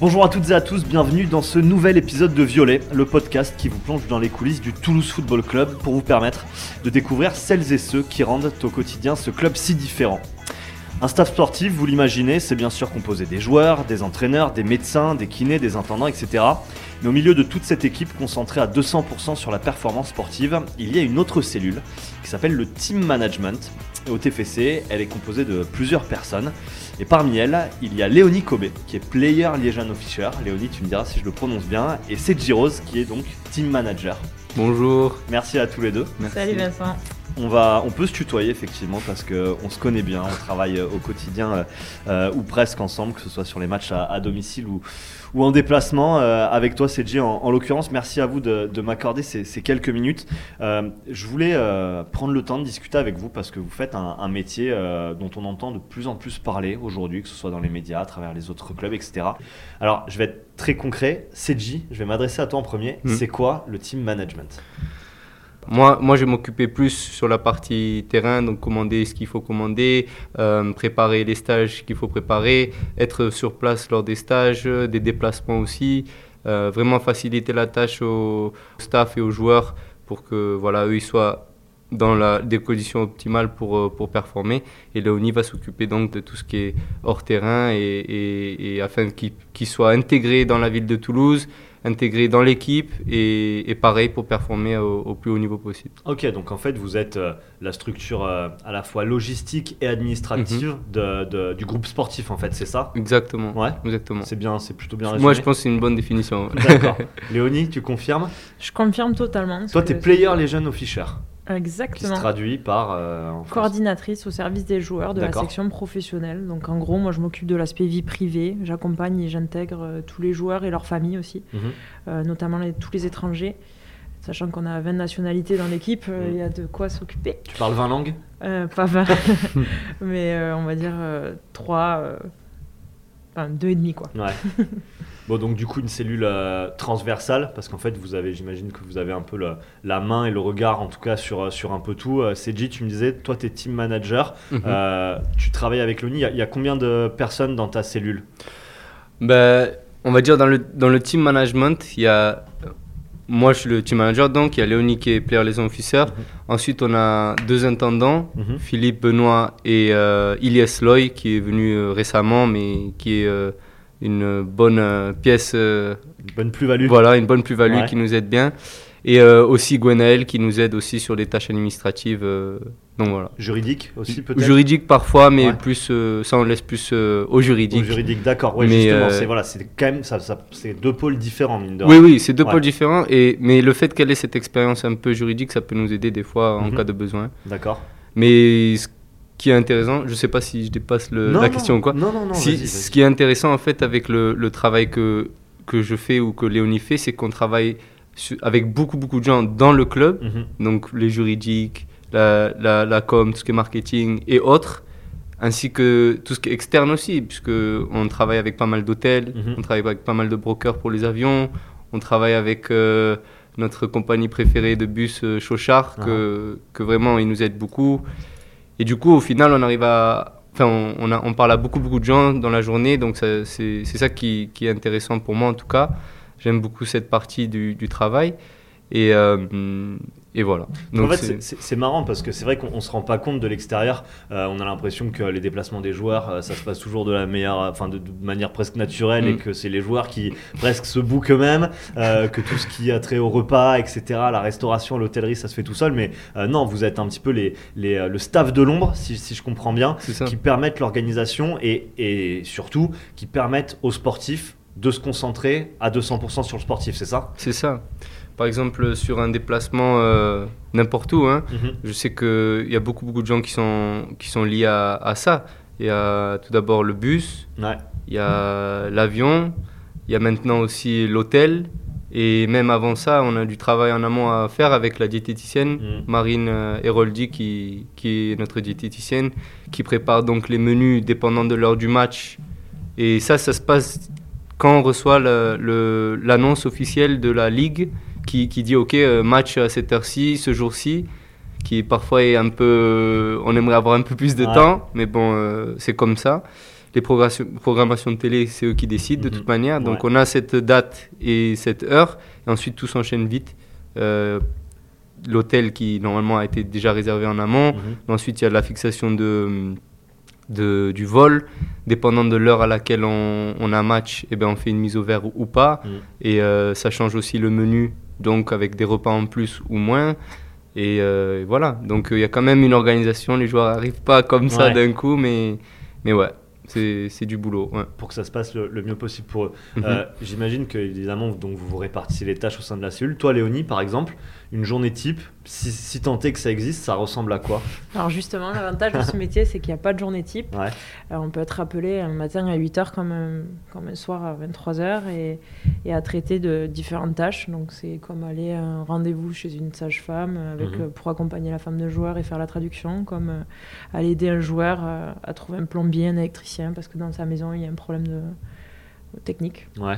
Bonjour à toutes et à tous, bienvenue dans ce nouvel épisode de Violet, le podcast qui vous plonge dans les coulisses du Toulouse Football Club pour vous permettre de découvrir celles et ceux qui rendent au quotidien ce club si différent. Un staff sportif, vous l'imaginez, c'est bien sûr composé des joueurs, des entraîneurs, des médecins, des kinés, des intendants, etc. Mais au milieu de toute cette équipe concentrée à 200% sur la performance sportive, il y a une autre cellule qui s'appelle le Team Management. Au TFC, elle est composée de plusieurs personnes. Et parmi elles, il y a Léonie Kobe, qui est player Liégean Officer. Léonie, tu me diras si je le prononce bien. Et Seji Rose, qui est donc team manager. Bonjour. Merci à tous les deux. Salut Vincent. On, va, on peut se tutoyer effectivement parce qu'on se connaît bien, on travaille au quotidien euh, ou presque ensemble, que ce soit sur les matchs à, domicile ou, ou en déplacement. Euh, avec toi, Seji, en, en l'occurrence, merci à vous de, m'accorder ces, quelques minutes. Euh, je voulais prendre le temps de discuter avec vous parce que vous faites un, métier dont on entend de plus en plus parler aujourd'hui, que ce soit dans les médias, à travers les autres clubs, etc. Alors, je vais être très concret. Seji, je vais m'adresser à toi en premier. Mm. C'est quoi le team management? Moi, moi, je m'occupais plus sur la partie terrain, donc commander ce qu'il faut commander, euh, préparer les stages qu'il faut préparer, être sur place lors des stages, des déplacements aussi, euh, vraiment faciliter la tâche au staff et aux joueurs pour que voilà, eux ils soient dans des conditions optimales pour, euh, pour performer. Et Léonie va s'occuper donc de tout ce qui est hors terrain et, afin qu'ils soient intégrés dans la ville de Toulouse, intégré dans l'équipe et, pareil pour performer au, plus haut niveau possible. Ok, donc en fait vous êtes euh, la structure euh, à la fois logistique et administrative mhm. de, du groupe sportif en fait, c'est ça? Exactement. Ouais, exactement. C'est bien, c'est plutôt bien résumé. Moi je pense que c'est une bonne définition. D'accord. Léonie, tu confirmes? Je confirme totalement. Toi tu es player les jeunes officiers. Exactement. Qui se traduit par. Euh, Coordinatrice au service des joueurs de la section professionnelle. Donc en gros, moi je m'occupe de l'aspect vie privée. J'accompagne et j'intègre euh, tous les joueurs et leurs familles aussi, mhm. euh, notamment tous les étrangers. Sachant qu'on a 20 nationalités dans l'équipe, il y a de quoi s'occuper. Tu parles 20 langues? Pas 20, mais on va dire 3, enfin 2,5 quoi. Ouais. Bon, donc du coup, une cellule euh, transversale, parce qu'en fait, vous avez, j'imagine que vous avez un peu la main et le regard, en tout cas, sur, euh, sur un peu tout. Euh, tu me disais, toi, tu es team manager, mhm. tu travailles avec l'ONI. Il y, a combien de personnes dans ta cellule? Ben, On va dire, dans le, dans le team management, il y a. Moi, je suis le team manager, donc il y a Léonie qui est player liaison officer. Mhm. Ensuite, on a deux intendants, mhm. Philippe Benoît et Ilias Loy, qui est venu récemment, mais qui est une bonne euh, pièce. Euh, une bonne plus-value. Voilà, une bonne plus-value qui nous aide bien. Et euh, aussi Gwenaël qui nous aide aussi sur des tâches administratives. donc voilà. Juridique aussi peut-être Juridique parfois, mais plus, ça on laisse plus au juridique. Au juridique, d'accord. Oui, justement, c'est voilà, quand même ça, ça c'est deux pôles différents mine de Oui, oui, c'est deux pôles différents. Et, mais le fait qu'elle ait cette expérience un peu juridique, ça peut nous aider des fois en mhm. cas de besoin. D'accord. Mais qui est intéressant, je ne sais pas si je dépasse la question ou quoi. Non, non, non. Ce qui est intéressant en fait avec le, le, travail que, que je fais ou que Léonie fait, c'est qu'on travaille avec beaucoup, beaucoup de gens dans le club, mhm. donc les juridiques, la, la, la, com, tout ce qui est marketing et autres, ainsi que tout ce qui est externe aussi, puisqu'on travaille avec pas mal d'hôtels, mhm. on travaille avec pas mal de brokers pour les avions, on travaille avec euh, notre compagnie préférée de bus euh, Chauchard, que, que vraiment ils nous aident beaucoup. Et du coup, au final, on arrive à. Enfin, on, parle à beaucoup, beaucoup de gens dans la journée, donc c'est ça qui, qui, est intéressant pour moi en tout cas. J'aime beaucoup cette partie du, du travail. Et, euh, et voilà. Donc en fait, c'est marrant parce que c'est vrai qu'on se rend pas compte de l'extérieur. Euh, on a l'impression que les déplacements des joueurs, euh, ça se passe toujours de la meilleure, enfin de, manière presque naturelle et mm. que c'est les joueurs qui presque se bouquent eux-mêmes, que tout ce qui a trait au repas, etc., la restauration, l'hôtellerie, ça se fait tout seul. Mais non, vous êtes un petit peu les, les le staff de l'ombre, si, si, je comprends bien, qui permettent l'organisation et, et surtout qui permettent aux sportifs de se concentrer à 200% sur le sportif, c'est ça? C'est ça. Par exemple, sur un déplacement euh, n'importe où, hein, mhm. je sais qu'il y a beaucoup, beaucoup de gens qui sont, qui sont liés à, ça. Il y a tout d'abord le bus, il y a l'avion, il y a maintenant aussi l'hôtel. Et même avant ça, on a du travail en amont à faire avec la diététicienne mhm. Marine euh, Héroldi, qui, qui, est notre diététicienne, qui prépare donc les menus dépendant de l'heure du match. Et ça, ça se passe quand on reçoit l'annonce officielle de la Ligue qui, qui dit ok euh, match à cette heure-ci, ce jour-ci, qui parfois est un peu, on aimerait avoir un peu plus de temps, mais bon euh, c'est comme ça. les programmations de télé, c'est eux qui décident de mhm. toute manière. Donc on a cette date et cette heure, et ensuite tout s'enchaîne vite. Euh, l'hôtel qui normalement a été déjà réservé en amont. Mhm. Ensuite, il y a la fixation de, de, du vol. Dépendant de l'heure à laquelle on, on, a match, et eh ben on fait une mise au vert ou, pas. Mhm. Et euh, ça change aussi le menu, donc avec des repas en plus ou moins. Et euh, voilà, donc il y a quand même une organisation. Les joueurs n'arrivent pas comme ça d'un coup, mais, mais ouais, c'est du boulot. Pour que ça se passe le, mieux possible pour eux. Mhm. Euh, j'imagine que, évidemment, donc, vous vous répartissez les tâches au sein de la cellule. Toi, Léonie, par exemple, une journée type, si, si tant est que ça existe, ça ressemble à quoi? Alors justement, l'avantage de ce métier, c'est qu'il n'y a pas de journée type. Ouais. Euh, on peut être appelé un matin à 8h comme un, comme un soir à 23h et, et, à traiter de différentes tâches. Donc c'est comme aller à un rendez-vous chez une sage-femme avec, mhm. pour accompagner la femme de joueur et faire la traduction, comme euh, aller aider un joueur à trouver un plombier, un électricien, parce que dans sa maison, il y a un problème de, technique. Ouais.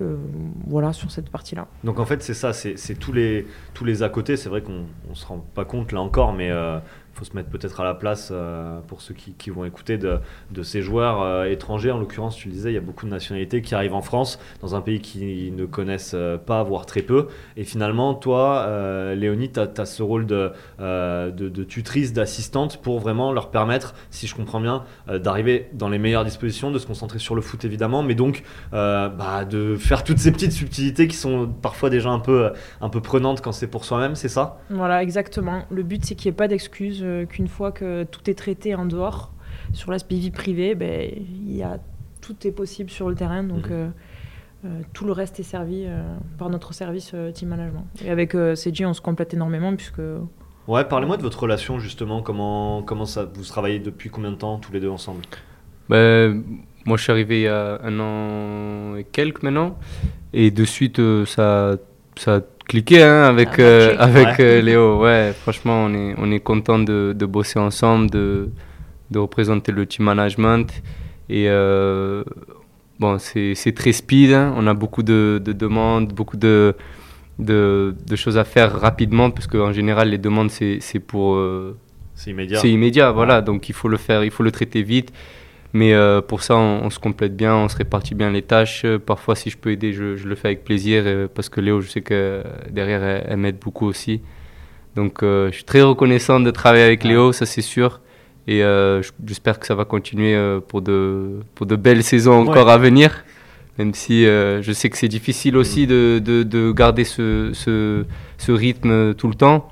Euh, voilà, sur cette partie-là. Donc en fait, c'est ça, c'est tous les, tous les à côté. C'est vrai qu'on ne se rend pas compte là encore, mais euh, faut se mettre peut-être à la place euh, pour ceux qui, vont écouter de, ces joueurs euh, étrangers. En l'occurrence, tu le disais, il y a beaucoup de nationalités qui arrivent en France, dans un pays qu'ils ne connaissent euh, pas, voire très peu. Et finalement, toi, Léonie, tu as, ce rôle de tutrice, d'assistante pour vraiment leur permettre, si je comprends bien, d'arriver dans les meilleures dispositions, de se concentrer sur le foot évidemment, mais donc bah, de faire toutes ces petites subtilités qui sont parfois déjà un peu, un peu prenantes quand c'est pour soi-même, c'est ça? Voilà, exactement. Le but, c'est qu'il n'y ait pas d'excuses qu'une fois que tout est traité en dehors, sur l'aspect vie privée, ben, il y a, tout est possible sur le terrain. Donc, mhm. euh, euh, tout le reste est servi euh, par notre service team management. Et avec CG, on se complète énormément puisque. Ouais, parlez-moi de votre relation justement. Comment, comment ça, vous travaillez depuis combien de temps tous les deux ensemble? Ben, Moi, je suis arrivé il y a un an et quelques maintenant. Et de suite, ça, ça cliqué hein, avec, euh, avec euh, Léo. Ouais, franchement, on est, on est content de, de bosser ensemble, de, de représenter le team management. Et euh, bon, c'est très speed. Hein. On a beaucoup de, de demandes, beaucoup de, de, de, choses à faire rapidement, parce qu'en général, les demandes, c'est pour. c'est immédiat. C'est immédiat, voilà. Donc il faut le faire, il faut le traiter vite. Mais euh, pour ça, on, se complète bien, on se répartit bien les tâches. Parfois, si je peux aider, je, le fais avec plaisir euh, parce que Léo, je sais que derrière, elle, m'aide beaucoup aussi. Donc, euh, je suis très reconnaissant de travailler avec Léo, ça c'est sûr. Et j'espère que ça va continuer pour, de, pour de belles saisons encore à venir. Même si je sais que c'est difficile aussi de, de, de garder ce, ce, ce rythme tout le temps.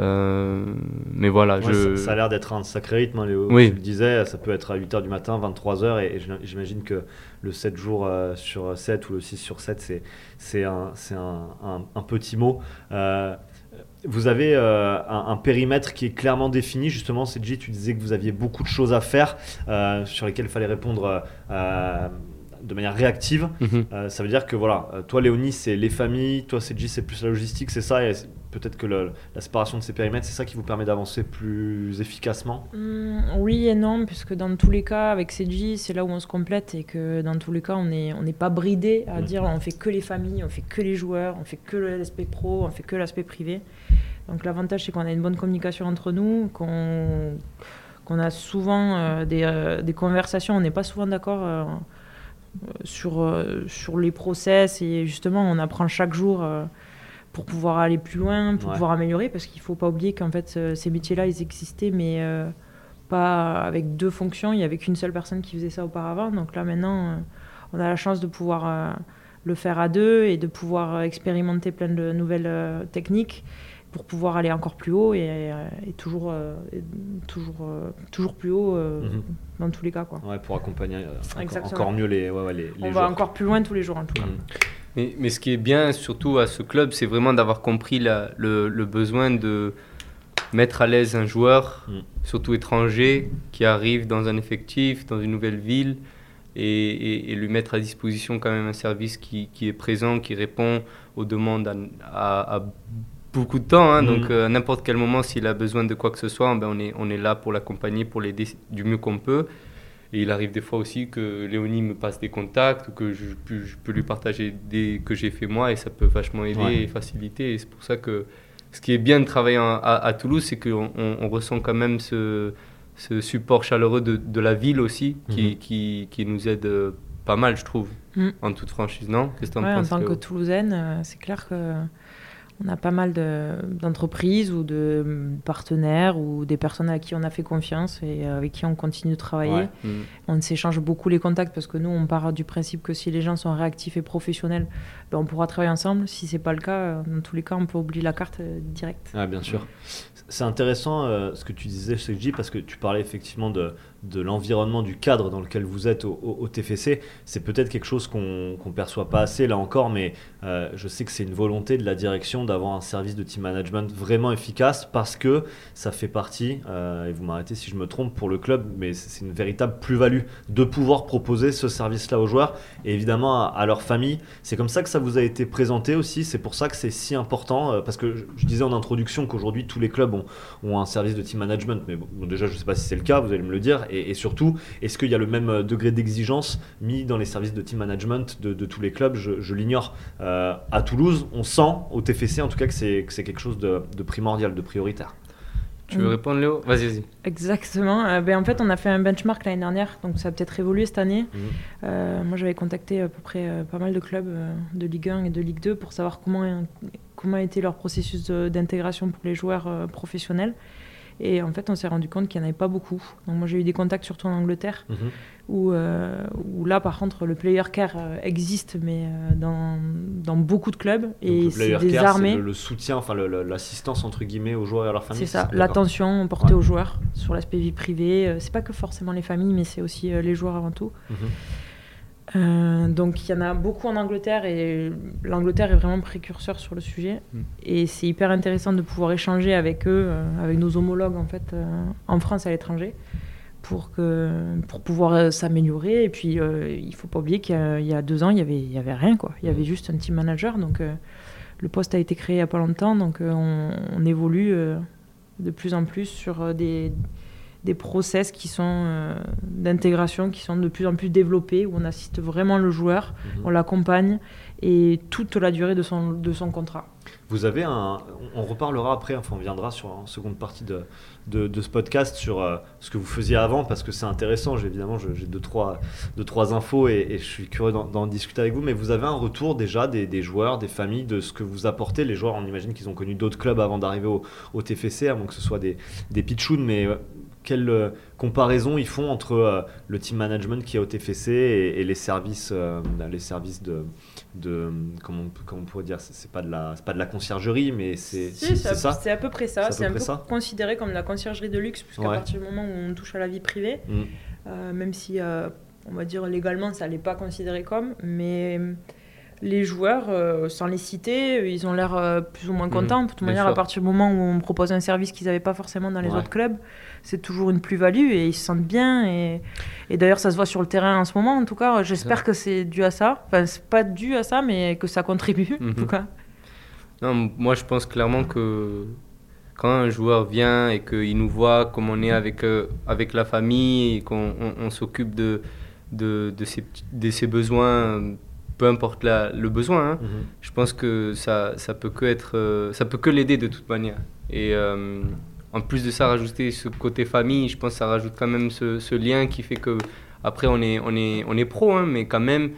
Euh, mais voilà, je... ça, a l'air d'être un sacré rythme, hein, Léo. Oui. Tu le disais, ça peut être à 8h du matin, 23h, et, j'imagine que le 7 jours euh, sur 7 ou le 6 sur 7, c'est un, un, un, petit mot. Euh, vous avez un, périmètre qui est clairement défini. Justement, CG, tu disais que vous aviez beaucoup de choses à faire sur lesquelles il fallait répondre de manière réactive. Mhm. ça veut dire que voilà, toi Léonie, c'est les familles, toi CG, c'est plus la logistique, c'est ça peut-être que la séparation de ces périmètres, c'est ça qui vous permet d'avancer plus efficacement? Mmh, Oui et non, puisque dans tous les cas, avec CG, c'est là où on se complète et que dans tous les cas, on n'est on pas bridé à mmh. dire on fait que les familles, on fait que les joueurs, on fait que l'aspect pro, on fait que l'aspect privé. Donc l'avantage, c'est qu'on a une bonne communication entre nous, qu'on qu'on a souvent euh, des, euh, des, conversations, on n'est pas souvent d'accord. Euh, sur, sur les process et justement on apprend chaque jour pour pouvoir aller plus loin, pour pouvoir améliorer, parce qu'il ne faut pas oublier qu'en fait, euh, ces métiers-là, ils existaient, mais euh, pas avec deux fonctions. Il n'y avait qu'une seule personne qui faisait ça auparavant. Donc là, maintenant, euh, on a la chance de pouvoir le faire à deux et de pouvoir expérimenter plein de nouvelles techniques pour pouvoir aller encore plus haut et, toujours, toujours, toujours plus haut mhm. dans tous les cas. Quoi. Ouais, pour accompagner encore, mieux les, ouais, les, On va encore plus loin tous les jours en tout cas. Mhm. Mais, mais, ce qui est bien surtout à ce club, c'est vraiment d'avoir compris la, le, le, besoin de mettre à l'aise un joueur, mm. surtout étranger, qui arrive dans un effectif, dans une nouvelle ville, et, et, lui mettre à disposition quand même un service qui, qui est présent, qui répond aux demandes à, à, beaucoup de temps. Hein. Mm. Donc euh, à n'importe quel moment, s'il a besoin de quoi que ce soit, ben on, est, on est là pour l'accompagner, pour l'aider du mieux qu'on peut. Et il arrive des fois aussi que Léonie me passe des contacts ou que je, je peux lui partager des que j'ai fait moi et ça peut vachement aider et faciliter. Et c'est pour ça que ce qui est bien de travailler à, Toulouse, c'est qu'on on, ressent quand même ce, ce support chaleureux de, de la ville aussi, qui, mhm. qui, qui, nous aide pas mal, je trouve, mm. en toute franchise, non? Qu'est-ce En tant que Toulousaine, c'est clair que on a pas mal d'entreprises ou de partenaires ou des personnes à qui on a fait confiance et avec qui on continue de travailler. Mm. On s'échange beaucoup les contacts parce que nous, on part du principe que si les gens sont réactifs et professionnels, ben on pourra travailler ensemble. Si c'est pas le cas, dans tous les cas, on peut oublier la carte euh, directe. Ah, bien sûr. C'est intéressant euh, ce que tu disais, G, parce que tu parlais effectivement de, de l'environnement, du cadre dans lequel vous êtes au, TFC. C'est peut-être quelque chose qu'on ne perçoit pas assez là encore, mais euh, je sais que c'est une volonté de la direction d'avoir un service de team management vraiment efficace parce que ça fait partie, euh, et vous m'arrêtez si je me trompe pour le club, mais c'est une véritable plus-value de pouvoir proposer ce service-là aux joueurs et évidemment à, leur famille. C'est comme ça que ça vous a été présenté aussi, c'est pour ça que c'est si important, euh, parce que je, disais en introduction qu'aujourd'hui tous les clubs ont, ont, un service de team management, mais bon, déjà je ne sais pas si c'est le cas, vous allez me le dire et, surtout, est-ce qu'il y a le même euh, degré d'exigence mis dans les services de team management de, tous les clubs Je, l'ignore. Euh, à Toulouse, on sent au TFC en tout cas que c'est quelque chose de, primordial, de prioritaire. Tu veux mm. répondre, Léo? Vas-y, vas-y. Exactement. Euh, ben, en fait, on a fait un benchmark l'année dernière, donc ça a peut-être évolué cette année. Mm. moi, j'avais contacté à peu près pas mal de clubs de Ligue 1 et de Ligue 2 pour savoir comment, comment était leur processus d'intégration pour les joueurs professionnels. Et en fait, on s'est rendu compte qu'il n'y en avait pas beaucoup. Donc moi, j'ai eu des contacts surtout en Angleterre, mhm. où, euh, où, là, par contre, le player care euh, existe, mais euh, dans, dans, beaucoup de clubs. et c'est des armées. Le, soutien, enfin l'assistance entre guillemets aux joueurs et à leur famille. C'est ça, l'attention portée aux joueurs sur l'aspect vie privée. C'est pas que forcément les familles, mais c'est aussi les joueurs avant tout. Mhm. Euh, donc il y en a beaucoup en Angleterre et l'Angleterre est vraiment précurseur sur le sujet. Mm. Et c'est hyper intéressant de pouvoir échanger avec eux, euh, avec nos homologues en fait, euh, en France et à l'étranger, pour, que, pour pouvoir s'améliorer. Et puis il ne faut pas oublier qu'il y, a deux ans, il n'y avait, il y avait rien. Quoi. Il y avait mm. juste un team manager. Donc le poste a été créé il n'y a pas longtemps. Donc on, on évolue de plus en plus sur des des process qui sont euh, d'intégration qui sont de plus en plus développés, où on assiste vraiment le joueur, mhm. on l'accompagne et toute la durée de son, de son contrat. Vous avez un. On reparlera après, enfin on viendra sur une seconde partie de, de, ce podcast sur euh, ce que vous faisiez avant parce que c'est intéressant. Évidemment, j'ai deux trois, deux, trois infos et, je suis curieux d'en discuter avec vous. Mais vous avez un retour déjà des, des, joueurs, des familles, de ce que vous apportez. Les joueurs, on imagine qu'ils ont connu d'autres clubs avant d'arriver au, au, TFC, moins que ce soit des, des pitchouns, mais euh, quelle euh, comparaison ils font entre euh, le team management qui est au TFC et, les services, euh, les services de, de comment, on, on pourrait dire, c'est pas de la, pas de la conciergerie, mais c'est ça. C'est à peu près ça. C'est un peu, considéré comme la conciergerie de luxe, puisqu'à partir du moment où on touche à la vie privée, mm. même si on va dire légalement ça n'est pas considéré comme, mais les joueurs, sans les citer, ils ont l'air plus ou moins mm. contents. de toute manière, à partir du moment où on propose un service qu'ils n'avaient pas forcément dans les autres clubs, c'est toujours une plus-value et ils se sentent bien. Et, d'ailleurs, ça se voit sur le terrain en ce moment. En tout cas, j'espère que c'est dû à ça. Enfin, c'est pas dû à ça, mais que ça contribue, en tout mhm. cas. Non, moi, je pense clairement que quand un joueur vient et qu'il nous voit comme on est avec, euh, avec la famille et qu'on on, s'occupe de, de, de, ses, de, ses, besoins, peu importe la, le besoin, hein, mhm. je pense que ça, ça peut que être, euh, ça peut que l'aider de toute manière. Et euh, en plus de ça, rajouter ce côté famille, je pense que ça rajoute quand même ce, lien qui fait que après on est, on est, on est pro, hein, mais quand même,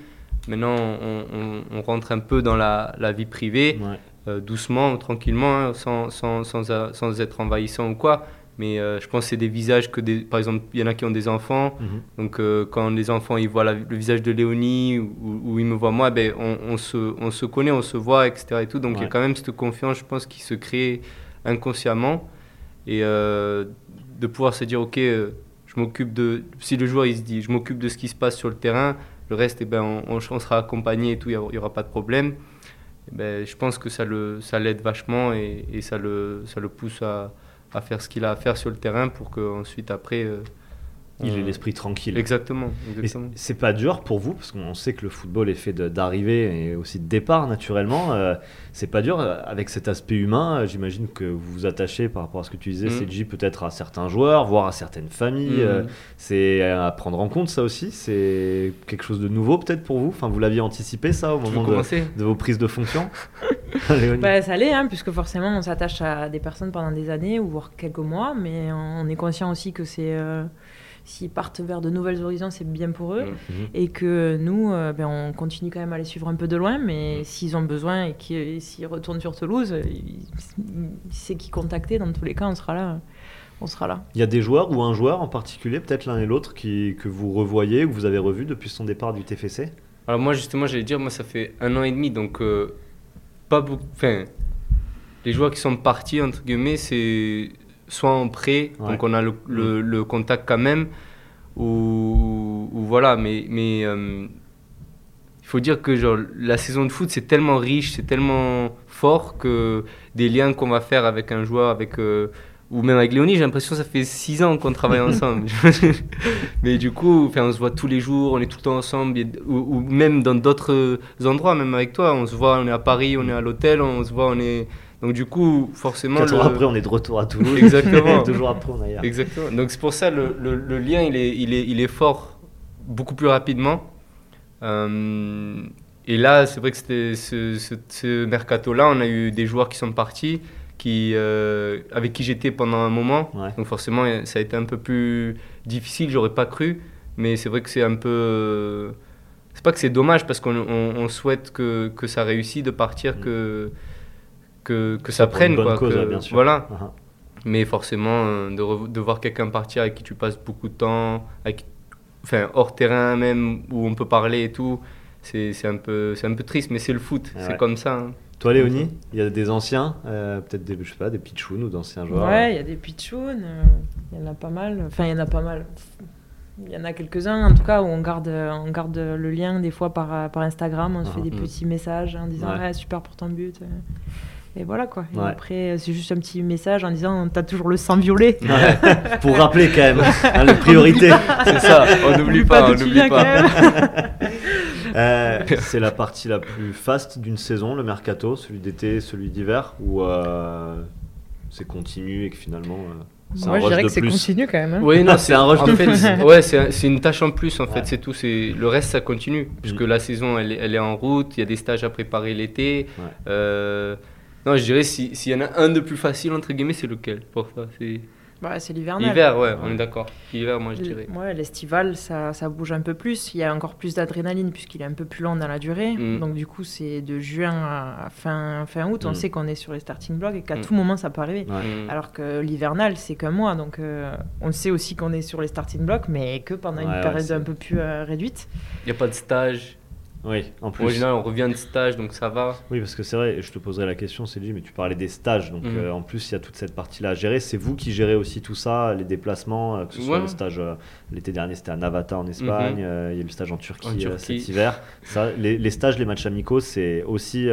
maintenant on, rentre un peu dans la, vie privée, euh, doucement, tranquillement, hein, sans, sans, sans, être envahissant ou quoi. Mais euh, je pense que c'est des visages que, des, par exemple, il y en a qui ont des enfants. Mhm. Donc, euh, quand les enfants ils voient le visage de Léonie ou, ils me voient moi, ben, on, se, on se connaît, on se voit, etc. Et tout. Donc, il y a quand même cette confiance, je pense, qui se crée inconsciemment et euh, de pouvoir se dire ok euh, je m'occupe de si le joueur il se dit je m'occupe de ce qui se passe sur le terrain le reste eh ben on, sera accompagné et tout il n'y aura pas de problème. Eh ben, je pense que ça le ça l'aide vachement et, et, ça le ça le pousse à, à faire ce qu'il a à faire sur le terrain pour qu'ensuite après euh, il ait l'esprit tranquille. Exactement. C'est pas dur pour vous, parce qu'on sait que le football est fait d'arrivée et aussi de départ naturellement. Euh, c'est pas dur euh, avec cet aspect humain. Euh, j'imagine que vous vous attachez par rapport à ce que tu disais, mm. CG, peut-être à certains joueurs, voire à certaines familles. Mm. c'est à prendre en compte ça aussi. C'est quelque chose de nouveau peut-être pour vous? Enfin, vous l'aviez anticipé ça au moment de, de, vos prises de fonction? Bah, Ça l'est, hein, puisque forcément on s'attache à des personnes pendant des années ou voire quelques mois, mais on est conscient aussi que c'est... S'ils partent vers de nouvelles horizons, c'est bien pour eux. Mmh. Et que nous, euh, ben, on continue quand même à les suivre un peu de loin, mais mmh. s'ils ont besoin et s'ils retournent sur Toulouse, c'est qui contacter. Dans tous les cas, on sera là. On sera là. Il y a des joueurs ou un joueur en particulier, peut-être l'un et l'autre, que vous revoyez ou que vous avez revu depuis son départ du TFC Alors moi, justement, j'allais dire, moi, ça fait un an et demi, donc euh, pas beaucoup. Enfin, les joueurs qui sont partis, entre guillemets, c'est soit en prêt, donc on a le, le, contact quand même, ou, voilà, mais, mais euh, il faut dire que genre, la saison de foot, c'est tellement riche, c'est tellement fort que des liens qu'on va faire avec un joueur, avec, euh, ou même avec Léonie, j'ai l'impression que ça fait six ans qu'on travaille ensemble. mais du coup, on se voit tous les jours, on est tout le temps ensemble, ou, ou même dans d'autres endroits, même avec toi, on se voit, on est à Paris, on est à l'hôtel, on se voit, on est donc du coup, forcément... Quatre après, on est de retour à Toulouse. Exactement. Deux après, on est Exactement. Donc c'est pour ça, le, le, lien, il est, il, est, il est fort beaucoup plus rapidement. Euh, et là, c'est vrai que c'était ce, ce, mercato-là, on a eu des joueurs qui sont partis, qui, euh, avec qui j'étais pendant un moment. Donc forcément, ça a été un peu plus difficile, j'aurais pas cru. Mais c'est vrai que c'est un peu... C'est pas que c'est dommage parce qu'on souhaite que, que, ça réussisse de partir, mm. que que, que ça prenne. Quoi, bien sûr. Voilà. Uh-huh. Mais forcément, euh, de, de voir quelqu'un partir avec qui tu passes beaucoup de temps, avec, enfin, hors terrain même, où on peut parler et tout, c'est un, peu, un peu triste, mais c'est le foot, c'est comme ça. Hein. Toi, Léonie, il y a des anciens, euh, peut-être des, je sais pas, des pitchouns ou d'anciens joueurs Ouais, il y a des pitchouns, euh, il y en a pas mal. Enfin, il y en a pas mal. Il y en a quelques-uns, en tout cas, où on garde, on garde le lien des fois par, par Instagram, on se fait uh-huh. des petits messages en disant ouais. super pour ton but. Et voilà quoi. Et après, c'est juste un petit message en disant T'as toujours le sang violet. Pour rappeler quand même hein, les priorités. c'est ça, on n'oublie pas, on n'oublie pas. euh, c'est la partie la plus faste d'une saison, le mercato, celui d'été, celui d'hiver, ou euh, c'est continu et que finalement. Euh, Moi, je dirais que c'est continu quand même. Hein. Oui, non, c'est un rush. en fait, ouais, c'est une tâche en plus. En fait, c'est tout. C'est le reste, ça continue puisque mm. la saison, elle, elle, est en route. Il y a des stages à préparer l'été. Euh, non, je dirais s'il y en a un de plus facile, entre guillemets, c'est lequel? Pour ça c'est... Ouais, c'est l'hivernal. L'hiver, ouais, on est d'accord. L'hiver, moi, je dirais. Ouais, l'estival, ça, ça, bouge un peu plus. Il y a encore plus d'adrénaline puisqu'il est un peu plus long dans la durée. Mm. Donc, du coup, c'est de juin à fin, fin août. On mm. sait qu'on est sur les starting blocks et qu'à mm. tout moment, ça peut arriver. Alors que l'hivernal, c'est qu'un mois. Donc, euh, on sait aussi qu'on est sur les starting blocks, mais que pendant une période un peu plus euh, réduite. Il n'y a pas de stage? Oui, en plus. Au final, on revient de stage, donc ça va. Oui, parce que c'est vrai, je te poserai la question, Céline, mais tu parlais des stages. Donc mhm. euh, en plus, il y a toute cette partie-là à gérer. C'est vous qui gérez aussi tout ça, les déplacements, euh, que ce soit le stage. Euh, l'été dernier, c'était à Navata en Espagne. Mhm. il y a eu le stage en Turquie, cet hiver. Ça, les, stages, les matchs amicaux, c'est aussi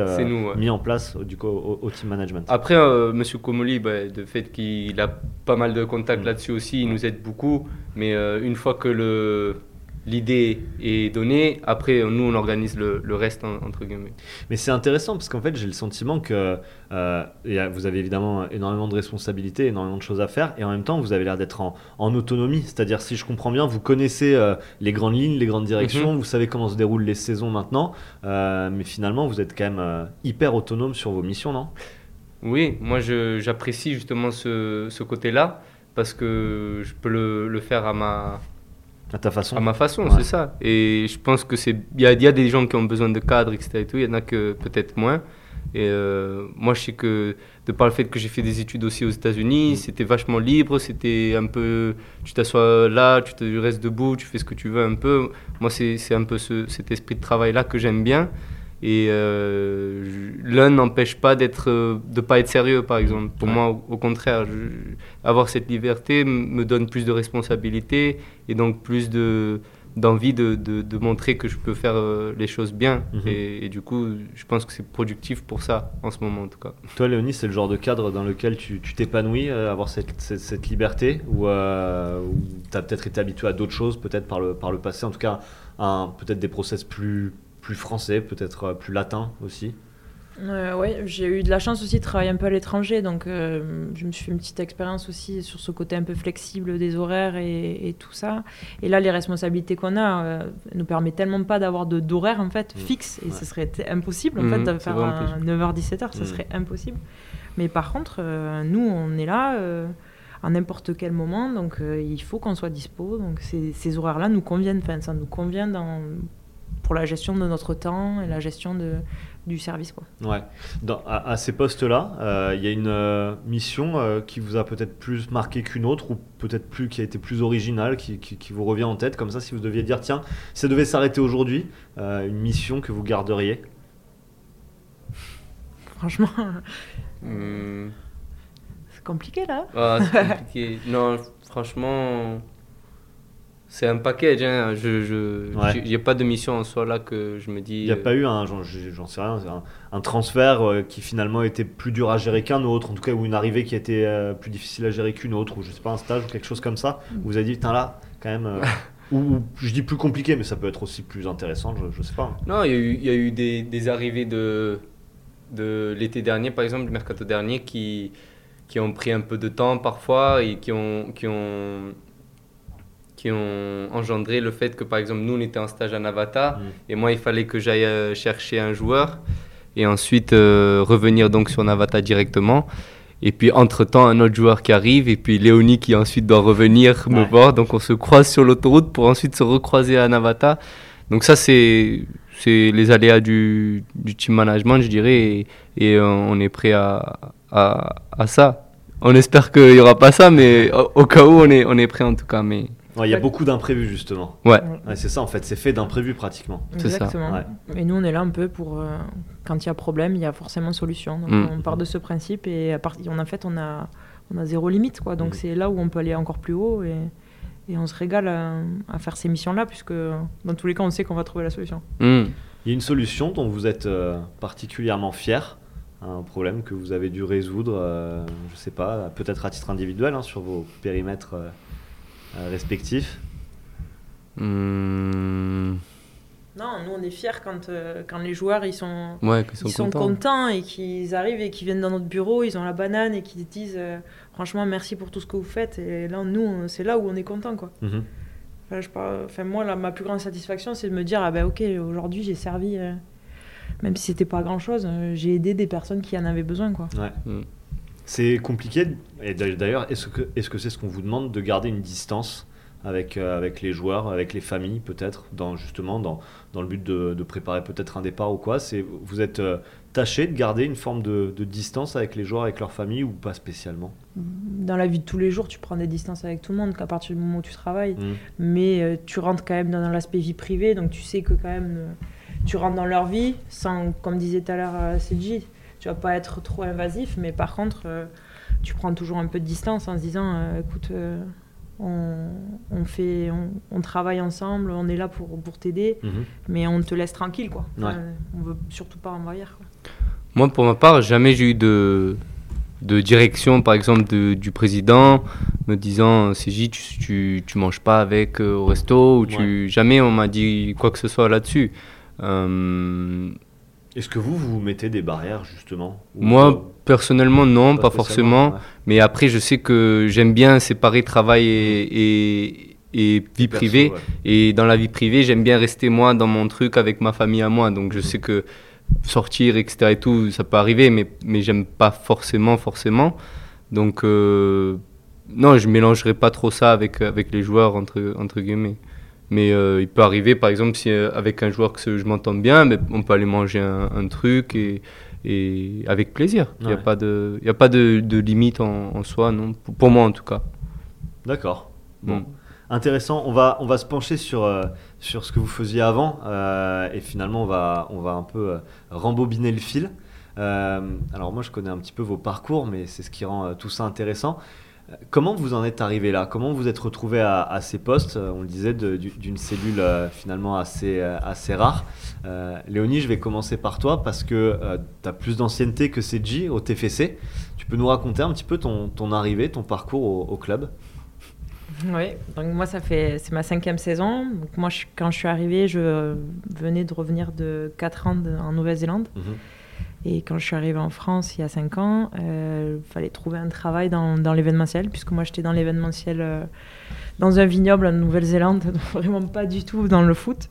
mis en place du coup, au, team management. Après, Monsieur Komoli, bah, de fait qu'il a pas mal de contacts mm. là-dessus aussi, il nous aide beaucoup. Mais une fois que le l'idée est donnée. Après, nous, on organise le, reste, entre guillemets. Mais c'est intéressant parce qu'en fait, j'ai le sentiment que euh, vous avez évidemment énormément de responsabilités, énormément de choses à faire, et en même temps, vous avez l'air d'être en, autonomie. C'est-à-dire, si je comprends bien, vous connaissez euh, les grandes lignes, les grandes directions, mhm. vous savez comment se déroulent les saisons maintenant, euh, mais finalement, vous êtes quand même hyper autonome sur vos missions, non? Oui, moi, j'apprécie justement ce, côté-là parce que je peux le faire à ma à ta façon À ma façon, c'est ça. Et je pense que c'est. Il y a, y a, des gens qui ont besoin de cadres, etc. Et tout. Il y en a que peut-être moins. Et euh, moi, je sais que, de par le fait que j'ai fait des études aussi aux États-Unis, mm. c'était vachement libre. C'était un peu. Tu t'assois là, tu, te, restes debout, tu fais ce que tu veux un peu. Moi, c'est un peu ce, cet esprit de travail-là que j'aime bien. Et euh, l'un n'empêche pas d'être, de pas être sérieux, par exemple. Pour moi, au, contraire, avoir cette liberté me donne plus de responsabilité et donc plus de d'envie de, de, montrer que je peux faire euh, les choses bien. Mhm. Et, du coup, je pense que c'est productif pour ça, en ce moment en tout cas. Toi, Léonie, c'est le genre de cadre dans lequel tu t'épanouis, euh, avoir cette, cette, liberté, ou tu as peut-être été habitué à d'autres choses, peut-être par le, par le passé, en tout cas, peut-être des process plus plus français, peut-être euh, plus latin aussi euh, Oui, j'ai eu de la chance aussi de travailler un peu à l'étranger, donc euh, je me suis fait une petite expérience aussi sur ce côté un peu flexible des horaires et, tout ça. Et là, les responsabilités qu'on a euh, nous permettent tellement pas d'avoir d'horaire en fait mmh. fixe, et ce serait impossible en fait mmh, de faire un 9h-17h, ce mmh. serait impossible. Mais par contre, nous, on est là à n'importe quel moment, donc il faut qu'on soit dispo. Donc ces, ces horaires-là nous conviennent, enfin ça nous convient dans, pour la gestion de notre temps et la gestion de, du service. Quoi. Ouais. Dans, à, ces postes-là, euh, il y a une euh, mission euh, qui vous a peut-être plus marqué qu'une autre, ou peut-être plus qui a été plus originale, qui, qui, vous revient en tête, comme ça, si vous deviez dire, tiens, ça devait s'arrêter aujourd'hui, une mission que vous garderiez? Franchement, hmm. c'est compliqué là. Ah, c'est compliqué. non, franchement c'est un package. Hein. Je, je, a pas de mission en soi là que je me dis. Il n'y a pas eu un, j'en sais rien, un, transfert euh, qui finalement était plus dur à gérer qu'un autre, en tout cas, ou une arrivée qui était euh, plus difficile à gérer qu'une autre, ou je sais pas, un stage ou quelque chose comme ça. Vous avez dit, putain là, quand même. Euh, ou, je dis plus compliqué, mais ça peut être aussi plus intéressant, je, ne sais pas. Non, il y a eu, y a eu des, des, arrivées de, de l'été dernier, par exemple, le mercato dernier, qui, qui ont pris un peu de temps parfois et qui ont. Qui ont qui ont engendré le fait que, par exemple, nous, on était en stage à Navata, mm. et moi, il fallait que j'aille euh, chercher un joueur, et ensuite euh, revenir donc sur Navata directement. Et puis, entre-temps, un autre joueur qui arrive, et puis Léonie qui ensuite doit revenir me voir. Donc, on se croise sur l'autoroute pour ensuite se recroiser à Navata. Donc, ça, c'est les aléas du, du, team management, je dirais, et, et on est prêt à, à, à ça. On espère qu'il n'y aura pas ça, mais au, cas où, on est, on est prêt en tout cas. Mais... Il y a beaucoup d'imprévus justement. Ouais. c'est ça en fait, c'est fait d'imprévus pratiquement. Exactement. Ça. Et nous on est là un peu pour euh, quand il y a problème, il y a forcément solution. Donc mm. on part de ce principe et à partir, en fait on a on a zéro limite quoi. Donc mm. c'est là où on peut aller encore plus haut et, et on se régale à, faire ces missions là puisque dans tous les cas on sait qu'on va trouver la solution. Mm. Il y a une solution dont vous êtes euh, particulièrement fier un problème que vous avez dû résoudre, euh, je sais pas, peut-être à titre individuel hein, sur vos périmètres euh, respectifs hmm. Non, nous on est fiers quand, euh, quand les joueurs ils sont, ils sont, contents. et qu'ils arrivent et qu'ils viennent dans notre bureau, ils ont la banane et qu'ils disent euh, franchement merci pour tout ce que vous faites. Et là, nous, c'est là où on est content. Quoi. Mhm. enfin, je enfin, moi, là, ma plus grande satisfaction, c'est de me dire ah ben ok, aujourd'hui j'ai servi, même si c'était pas grand chose, j'ai aidé des personnes qui en avaient besoin. Quoi. Ouais. Hmm. C'est compliqué. Et d'ailleurs, est-ce que c'est ce qu'on vous demande de garder une distance avec, euh, avec les joueurs, avec les familles peut-être, dans, justement dans, dans le but de, de préparer peut-être un départ ou quoi? Vous êtes euh, tâché de garder une forme de, de, distance avec les joueurs, avec leur famille ou pas spécialement? Dans la vie de tous les jours, tu prends des distances avec tout le monde, qu'à partir du moment où tu travailles. Mmh. Mais euh, tu rentres quand même dans, l'aspect vie privée, donc tu sais que quand même tu rentres dans leur vie sans, comme disait tout à l'heure CJ, tu vas pas être trop invasif, mais par contre, euh, tu prends toujours un peu de distance en se disant, euh, écoute, euh, on, fait, on, travaille ensemble, on est là pour, pour t'aider, mhm. mais on te laisse tranquille, quoi. on veut surtout pas envahir. Quoi. Moi, pour ma part, jamais j'ai eu de, de direction, par exemple, du président, me disant CJ, tu, tu, tu, manges pas avec au resto, ou tu, jamais on m'a dit quoi que ce soit là-dessus. Est-ce que vous, vous mettez des barrières justement Moi, personnellement, non, pas, forcément. Mais après, je sais que j'aime bien séparer travail et, et, vie privée. Et dans la vie privée, j'aime bien rester moi dans mon truc avec ma famille à moi. Donc je sais que sortir, etc. et tout, ça peut arriver, mais, mais j'aime pas forcément, forcément. Donc euh, non, je mélangerai pas trop ça avec, avec les joueurs, entre, entre guillemets. Mais euh, il peut arriver, par exemple, si euh, avec un joueur que je m'entends bien, mais on peut aller manger un, truc et, et, avec plaisir. Il n'y a pas de, y a pas de, de limite en, soi, non pour, moi en tout cas. D'accord. Bon. Mm. Intéressant. On va, on va se pencher sur, euh, sur ce que vous faisiez avant et finalement on va, on va un peu rembobiner le fil. alors moi je connais un petit peu vos parcours, mais c'est ce qui rend tout ça intéressant. Comment vous en êtes arrivé là? Comment vous êtes retrouvé à, ces postes? On le disait, d'une cellule euh, finalement assez, euh, assez rare. Euh, Léonie, je vais commencer par toi parce que tu as plus d'ancienneté que CG au TFC. Tu peux nous raconter un petit peu ton, ton arrivée, ton parcours au, club? Oui, donc moi ça fait c'est ma cinquième saison. Donc moi quand je suis arrivée, je venais de revenir de 4 ans en Nouvelle-Zélande. Mhm. Et quand je suis arrivée en France il y a 5 ans, il fallait trouver un travail dans, dans l'événementiel, puisque moi j'étais dans l'événementiel dans un vignoble en Nouvelle-Zélande, vraiment pas du tout dans le foot.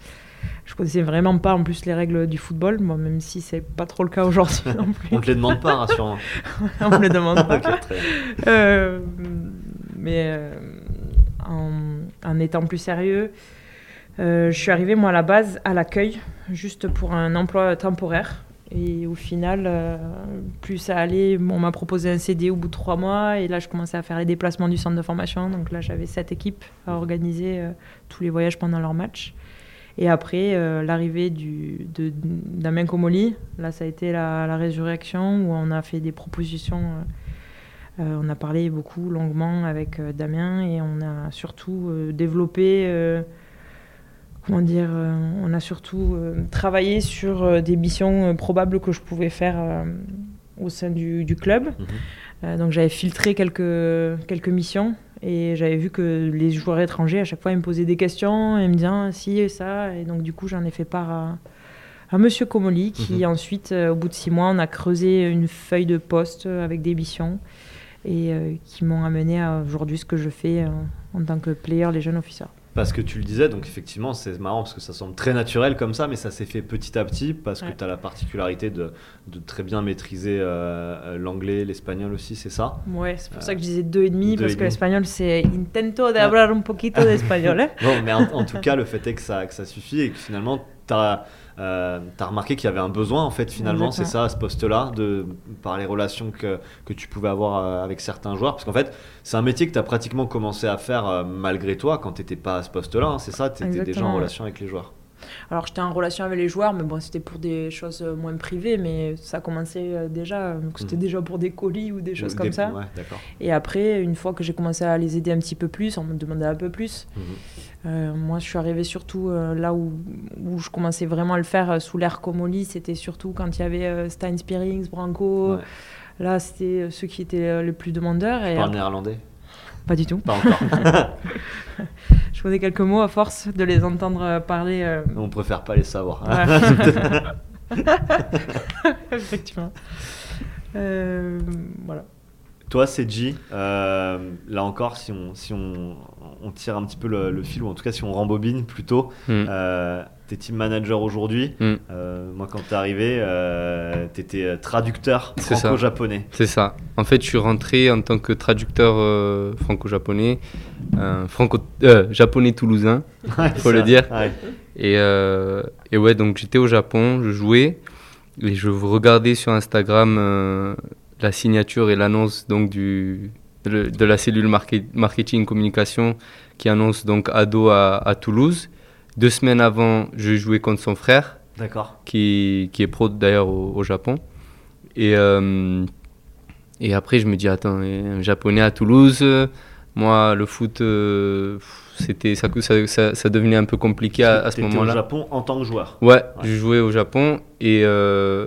Je connaissais vraiment pas en plus les règles du football, moi, même si c'est pas trop le cas aujourd'hui non plus. On te les demande pas, rassurant. On me les demande pas. Euh, mais euh, en, étant plus sérieux, euh, je suis arrivée moi à la base à l'accueil, juste pour un emploi temporaire. Et au final, plus ça allait, on m'a proposé un CD au bout de trois mois. Et là, je commençais à faire les déplacements du centre de formation. Donc là, j'avais sept équipes à organiser tous les voyages pendant leur match. Et après, euh, l'arrivée d'Amien Comoli, là, ça a été la, résurrection où on a fait des propositions. Euh, euh, on a parlé beaucoup, longuement avec Damien et on a surtout développé. Comment dire On a surtout travaillé sur des missions probables que je pouvais faire au sein du, club. Mhm. donc j'avais filtré quelques, quelques missions et j'avais vu que les joueurs étrangers, à chaque fois, ils me posaient des questions et me disaient ah, si et ça. Et donc, du coup, j'en ai fait part à, à Monsieur Comoli, qui mhm. ensuite, euh, au bout de six mois, on a creusé une feuille de poste avec des missions et euh, qui m'ont amené à aujourd'hui ce que je fais euh, en tant que player, les jeunes officiers. Parce que tu le disais, donc effectivement, c'est marrant parce que ça semble très naturel comme ça, mais ça s'est fait petit à petit parce que tu as la particularité de, de, très bien maîtriser euh, l'anglais, l'espagnol aussi, c'est ça? Ouais, c'est pour ça que je disais deux et demi, parce que l'espagnol, c'est intento de hablar un poquito d'espagnol. Hein. bon, mais en, tout cas, le fait est que ça, que ça suffit et que finalement, tu as euh, tu as remarqué qu'il y avait un besoin en fait finalement, c'est ça à ce poste-là, de par les relations que, que, tu pouvais avoir euh, avec certains joueurs, parce qu'en fait c'est un métier que tu as pratiquement commencé à faire euh, malgré toi quand tu n'étais pas à ce poste-là, hein, c'est ça, tu étais déjà en relation avec les joueurs. Alors j'étais en relation avec les joueurs, mais bon, c'était pour des choses moins privées, mais ça commençait déjà, donc c'était mhm. déjà pour des colis ou des choses comme ça. et après, une fois que j'ai commencé à les aider un petit peu plus, on me demandait un peu plus. Mhm. Euh, moi, je suis arrivée surtout euh, là où, où, je commençais vraiment à le faire euh, sous l'air Comoli. C'était surtout quand il y avait Stein Spearings, Branco. Là, c'était ceux qui étaient les plus demandeurs. Tu parles néerlandais? Pas du tout. Pas encore. je connais quelques mots à force de les entendre parler. On préfère pas les savoir. Effectivement. voilà. Toi, Seji, euh, là encore, si on, si on, on, tire un petit peu le, fil, ou en tout cas si on rembobine plutôt, mm. Euh, team manager aujourd'hui. Mm. Euh, moi, quand tu es arrivé, euh, tu étais traducteur franco-japonais. C'est ça. En fait, je suis rentré en tant que traducteur franco-japonais, franco-japonais toulousain, il faut le dire. Et, et, ouais, donc j'étais au Japon, je jouais, et je regardais sur Instagram la signature et l'annonce donc du de, la cellule marketing communication qui annonce donc Ado à, Toulouse. Deux semaines avant, je jouais contre son frère, qui, qui est pro d'ailleurs au, Japon. Et, euh, et après, je me dis, attends, un japonais à Toulouse, moi, le foot, euh, c'était ça, ça, ça, devenait un peu compliqué à, ce moment-là. au Japon en tant que joueur Ouais, je jouais au Japon et, euh,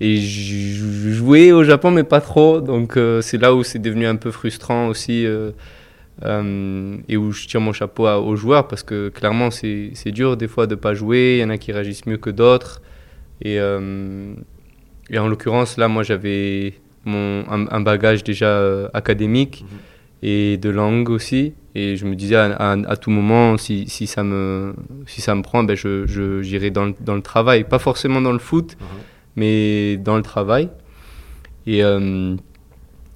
et je jouais au Japon, mais pas trop. Donc c'est là où c'est devenu un peu frustrant aussi. Euh, euh, et où je tire mon chapeau aux joueurs parce que clairement c'est dur des fois de pas jouer. Il y en a qui réagissent mieux que d'autres. Et, et, en l'occurrence, là, moi j'avais un, un, bagage déjà académique mhm. et de langue aussi. Et je me disais à, à, tout moment, si, si, ça me, si ça me prend, ben je, j'irai dans, le, dans le travail. Pas forcément dans le foot. Mhm mais dans le travail. Et, euh,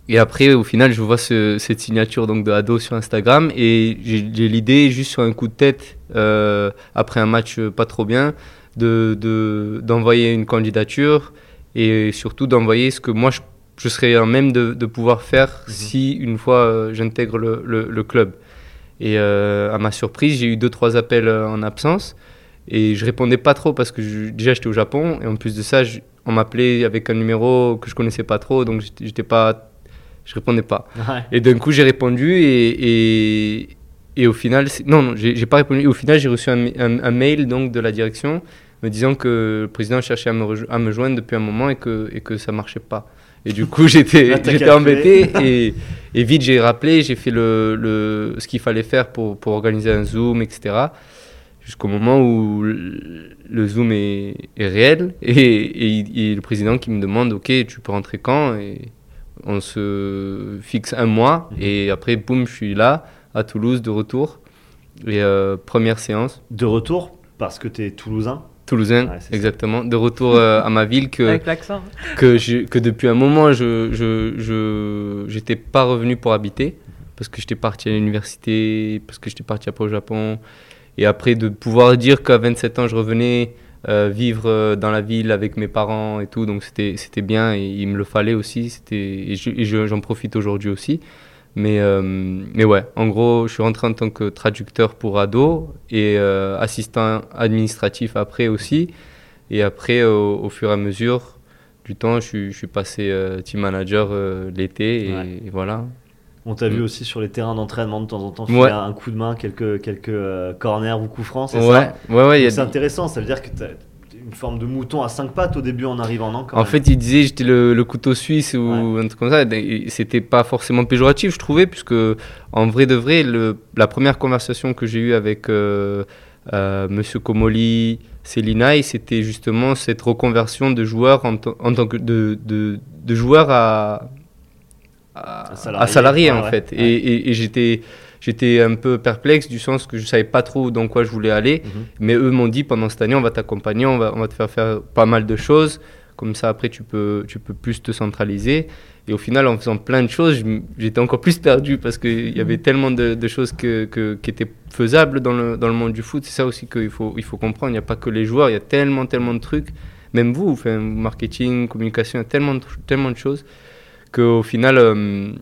et après, au final, je vois cette signature donc, de Ado sur Instagram et j'ai l'idée, juste sur un coup de tête, euh, après un match pas trop bien, d'envoyer de, d'envoyer une candidature et surtout d'envoyer ce que moi je, je serais en même de, de pouvoir faire mhm. si une fois euh, j'intègre le, le, club. Et à ma surprise, j'ai eu deux trois appels en absence. Et je répondais pas trop parce que déjà j'étais au Japon et en plus de ça, on m'appelait avec un numéro que je connaissais pas trop, donc j'étais pas, je répondais pas. Et d'un coup j'ai répondu et, et, et, au final, non, non j'ai pas répondu. Et au final j'ai reçu un, un, mail donc de la direction me disant que le président cherchait à me, à me joindre depuis un moment et que, et que ça marchait pas. Et du coup, j'étais, embêté et, et, vite j'ai rappelé, j'ai fait le, le ce qu'il fallait faire pour, pour organiser un Zoom, etc jusqu'au moment où le Zoom est, réel et, et, le président qui me demande ok tu peux rentrer quand? Et on se fixe un mois mhm. et après boum je suis là à Toulouse de retour et euh, première séance de retour parce que tu es toulousain Toulousain, exactement. De retour euh, à ma ville que, Avec l'accent. que, que depuis un moment, je je j'étais pas revenu pour habiter parce que j'étais parti à l'université, parce que j'étais parti après au Japon. Et après, de pouvoir dire qu'à 27 ans, je revenais euh, vivre euh, dans la ville avec mes parents et tout, donc c'était bien et il me le fallait aussi. Et j'en profite aujourd'hui aussi. Mais, euh, mais ouais, en gros, je suis rentré en tant que traducteur pour ado et assistant administratif après aussi. Et après, au, fur et à mesure du temps, je, suis, je suis passé team manager l'été et, voilà. On t'a vu mm. aussi sur les terrains d'entraînement de temps en temps faire un coup de main, quelques, quelques euh, corners ou coups francs, c'est ouais. ça Ouais, ouais. C'est intéressant, ça veut dire que tu une forme de mouton à cinq pattes au début en arrivant, non En fait, il disait j'étais le, couteau suisse ou un truc comme ça. C'était pas forcément péjoratif, je trouvais, puisque en vrai de vrai, le, la première conversation que j'ai eue avec euh, euh, Monsieur Célinaï, c'était justement cette reconversion de joueur en, en tant que de, de, de joueur à à, salarié, en fait. Et, j'étais j'étais un peu perplexe du sens que je savais pas trop dans quoi je voulais aller. Mhm. Mais eux m'ont dit pendant cette année, on va t'accompagner, on va, on va te faire faire pas mal de choses. Comme ça, après, tu peux, tu peux plus te centraliser. Et au final, en faisant plein de choses, j'étais encore plus perdu parce qu'il y avait mhm. tellement de, choses que, que, qui étaient faisables dans le, dans le monde du foot. C'est ça aussi qu'il faut, il faut comprendre. Il n'y a pas que les joueurs, il y a tellement, tellement de trucs. Même vous, enfin, marketing, communication, il y a tellement, tellement de choses qu'au final, euh,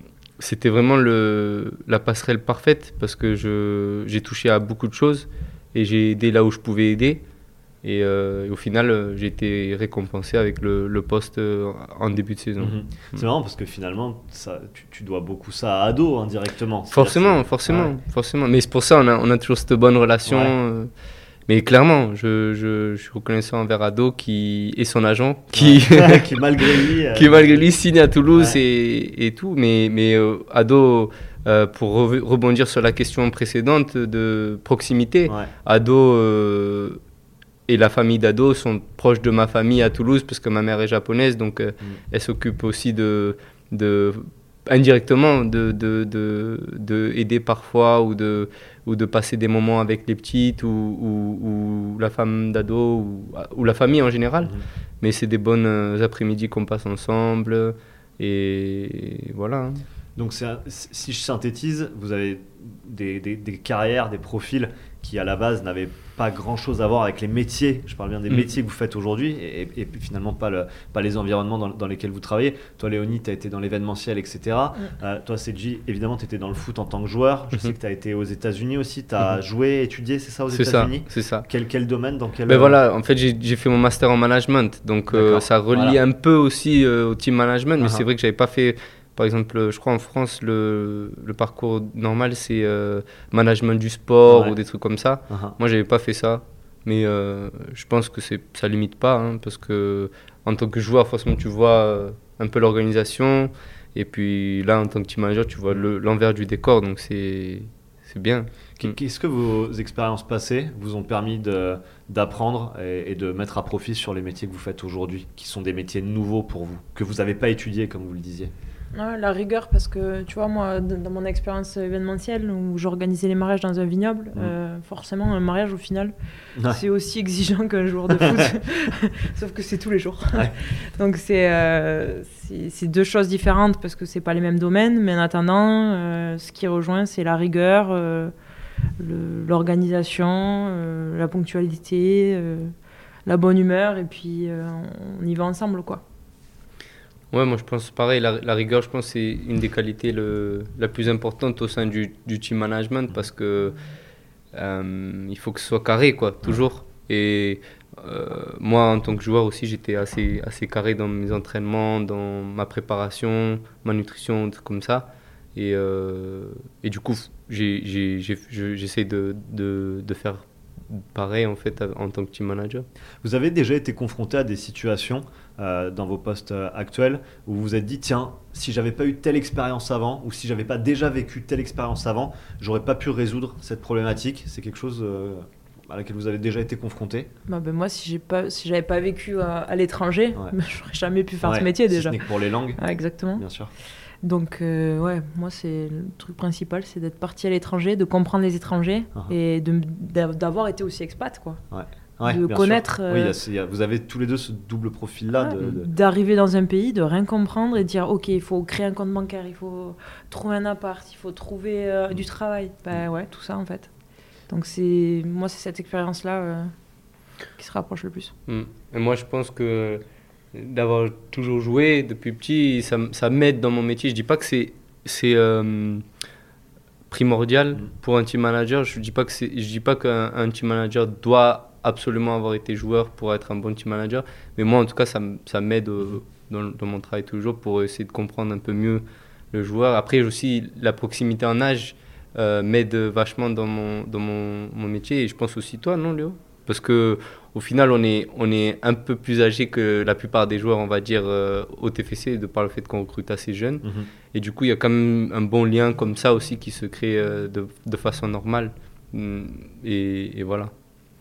c'était vraiment le, la passerelle parfaite parce que j'ai touché à beaucoup de choses et j'ai aidé là où je pouvais aider. Et, euh, au final, euh, j'ai été récompensé avec le, le poste en début de saison. Mhm. C'est marrant parce que finalement, ça, tu, dois beaucoup ça à Ado indirectement. Hein, forcément, forcément, forcément. Mais c'est pour ça on a, on a toujours cette bonne relation. Mais clairement, je, je, je, suis reconnaissant envers Ado qui, et son agent qui, qui malgré lui, euh, qui malgré lui signe à Toulouse et, et, tout. Mais, mais euh, Ado, euh, pour rebondir sur la question précédente de proximité, Ado et la famille d'Ado sont proches de ma famille à Toulouse parce que ma mère est japonaise, donc mm. elle s'occupe aussi de, de indirectement de, de, de, de, aider parfois ou de, ou de passer des moments avec les petites ou, ou, la femme d'ado ou, ou, la famille en général. Mhm. Mais c'est des bonnes euh, après-midi qu'on passe ensemble et voilà. Hein. Donc si je synthétise, vous avez des, des, des carrières, des profils qui à la base n'avaient pas grand chose à voir avec les métiers, je parle bien des mm. métiers que vous faites aujourd'hui, et, et, finalement pas, le, pas les environnements dans, dans, lesquels vous travaillez. Toi, Léonie, tu as été dans l'événementiel, etc. Mm. Euh, toi, Seji, évidemment, tu étais dans le foot en tant que joueur. Je mm-hmm. sais que tu as été aux États-Unis aussi, tu as mm-hmm. joué, étudié, c'est ça, aux États-Unis C'est ça. Quel, quel domaine dans quel, ben voilà, en fait, j'ai fait mon master en management, donc euh, ça relie un peu aussi euh, au team management, mais uh-huh. c'est vrai que j'avais pas fait par exemple, je crois en France, le, le parcours normal, c'est euh, management du sport ou des trucs comme ça. Uh-huh. Moi, j'avais pas fait ça. Mais euh, je pense que ça limite pas, hein, parce que en tant que joueur, forcément, tu vois euh, un peu l'organisation. Et puis là, en tant que team manager, tu vois l'envers du décor. Donc, c'est bien. Qu'est-ce que vos expériences passées vous ont permis d'apprendre et, et, de mettre à profit sur les métiers que vous faites aujourd'hui, qui sont des métiers nouveaux pour vous, que vous n'avez pas étudiés, comme vous le disiez? La rigueur, parce que tu vois, moi, dans mon expérience événementielle où j'organisais les mariages dans un vignoble, mm. euh, forcément, un mariage au final, c'est aussi exigeant qu'un joueur de foot, sauf que c'est tous les jours. Donc euh, c'est deux choses différentes parce que c'est pas les mêmes domaines, mais en attendant, euh, ce qui rejoint, c'est la rigueur, l'organisation, la ponctualité, la bonne humeur, et puis on y va ensemble, quoi. Ouais, moi je pense pareil, la, rigueur, je pense c'est une des qualités le, la plus importante au sein du, du team management parce que euh, il faut que ce soit carré, quoi, toujours. Et euh, moi, en tant que joueur aussi, j'étais assez, assez carré dans mes entraînements, dans ma préparation, ma nutrition, comme ça. Et, euh, et du coup, j'essaie de, de, de faire pareil en fait en tant que team manager. Vous avez déjà été confronté à des situations euh, dans vos postes euh, actuels où vous vous êtes dit tiens si j'avais pas eu telle expérience avant ou si j'avais pas déjà vécu telle expérience avant j'aurais pas pu résoudre cette problématique c'est quelque chose euh, à laquelle vous avez déjà été confronté bah, ben Moi, si, j'ai pas, si j'avais pas vécu à, l'étranger, j'aurais jamais pu faire ce métier déjà. Ce que pour les langues. exactement. Bien sûr. Donc, ouais, moi, c'est le truc principal, c'est d'être parti à l'étranger, de comprendre les étrangers uh-huh. et de, d'avoir été aussi expat, quoi. Ouais. De connaître. Oui, euh, vous avez tous les deux ce double profil-là. D'arriver dans un pays, de rien comprendre et de dire ok, il faut créer un compte bancaire, il faut trouver un appart, il faut trouver euh, du travail. Ben ouais, tout ça en fait. Donc c'est moi, c'est cette expérience-là qui se rapproche le plus. Hmm. Et moi, je pense que d'avoir toujours joué depuis petit, ça, ça m'aide dans mon métier. Je dis pas que c'est c'est euh, primordial mm. pour un team manager. Je dis pas que je dis pas qu'un team manager doit absolument avoir été joueur pour être un bon team manager. Mais moi, en tout cas, ça, ça m'aide dans, dans, mon travail toujours pour essayer de comprendre un peu mieux le joueur. Après, aussi la proximité en âge euh, m'aide vachement dans mon dans mon, mon métier. Et je pense aussi toi, non, Léo? Parce que au final, on est, on est un peu plus âgé que la plupart des joueurs, on va dire, euh, au TFC, de par le fait qu'on recrute assez jeune. Mhm. Et du coup, il y a quand même un bon lien comme ça aussi qui se crée euh, de, de, façon normale. Mm, et, et voilà.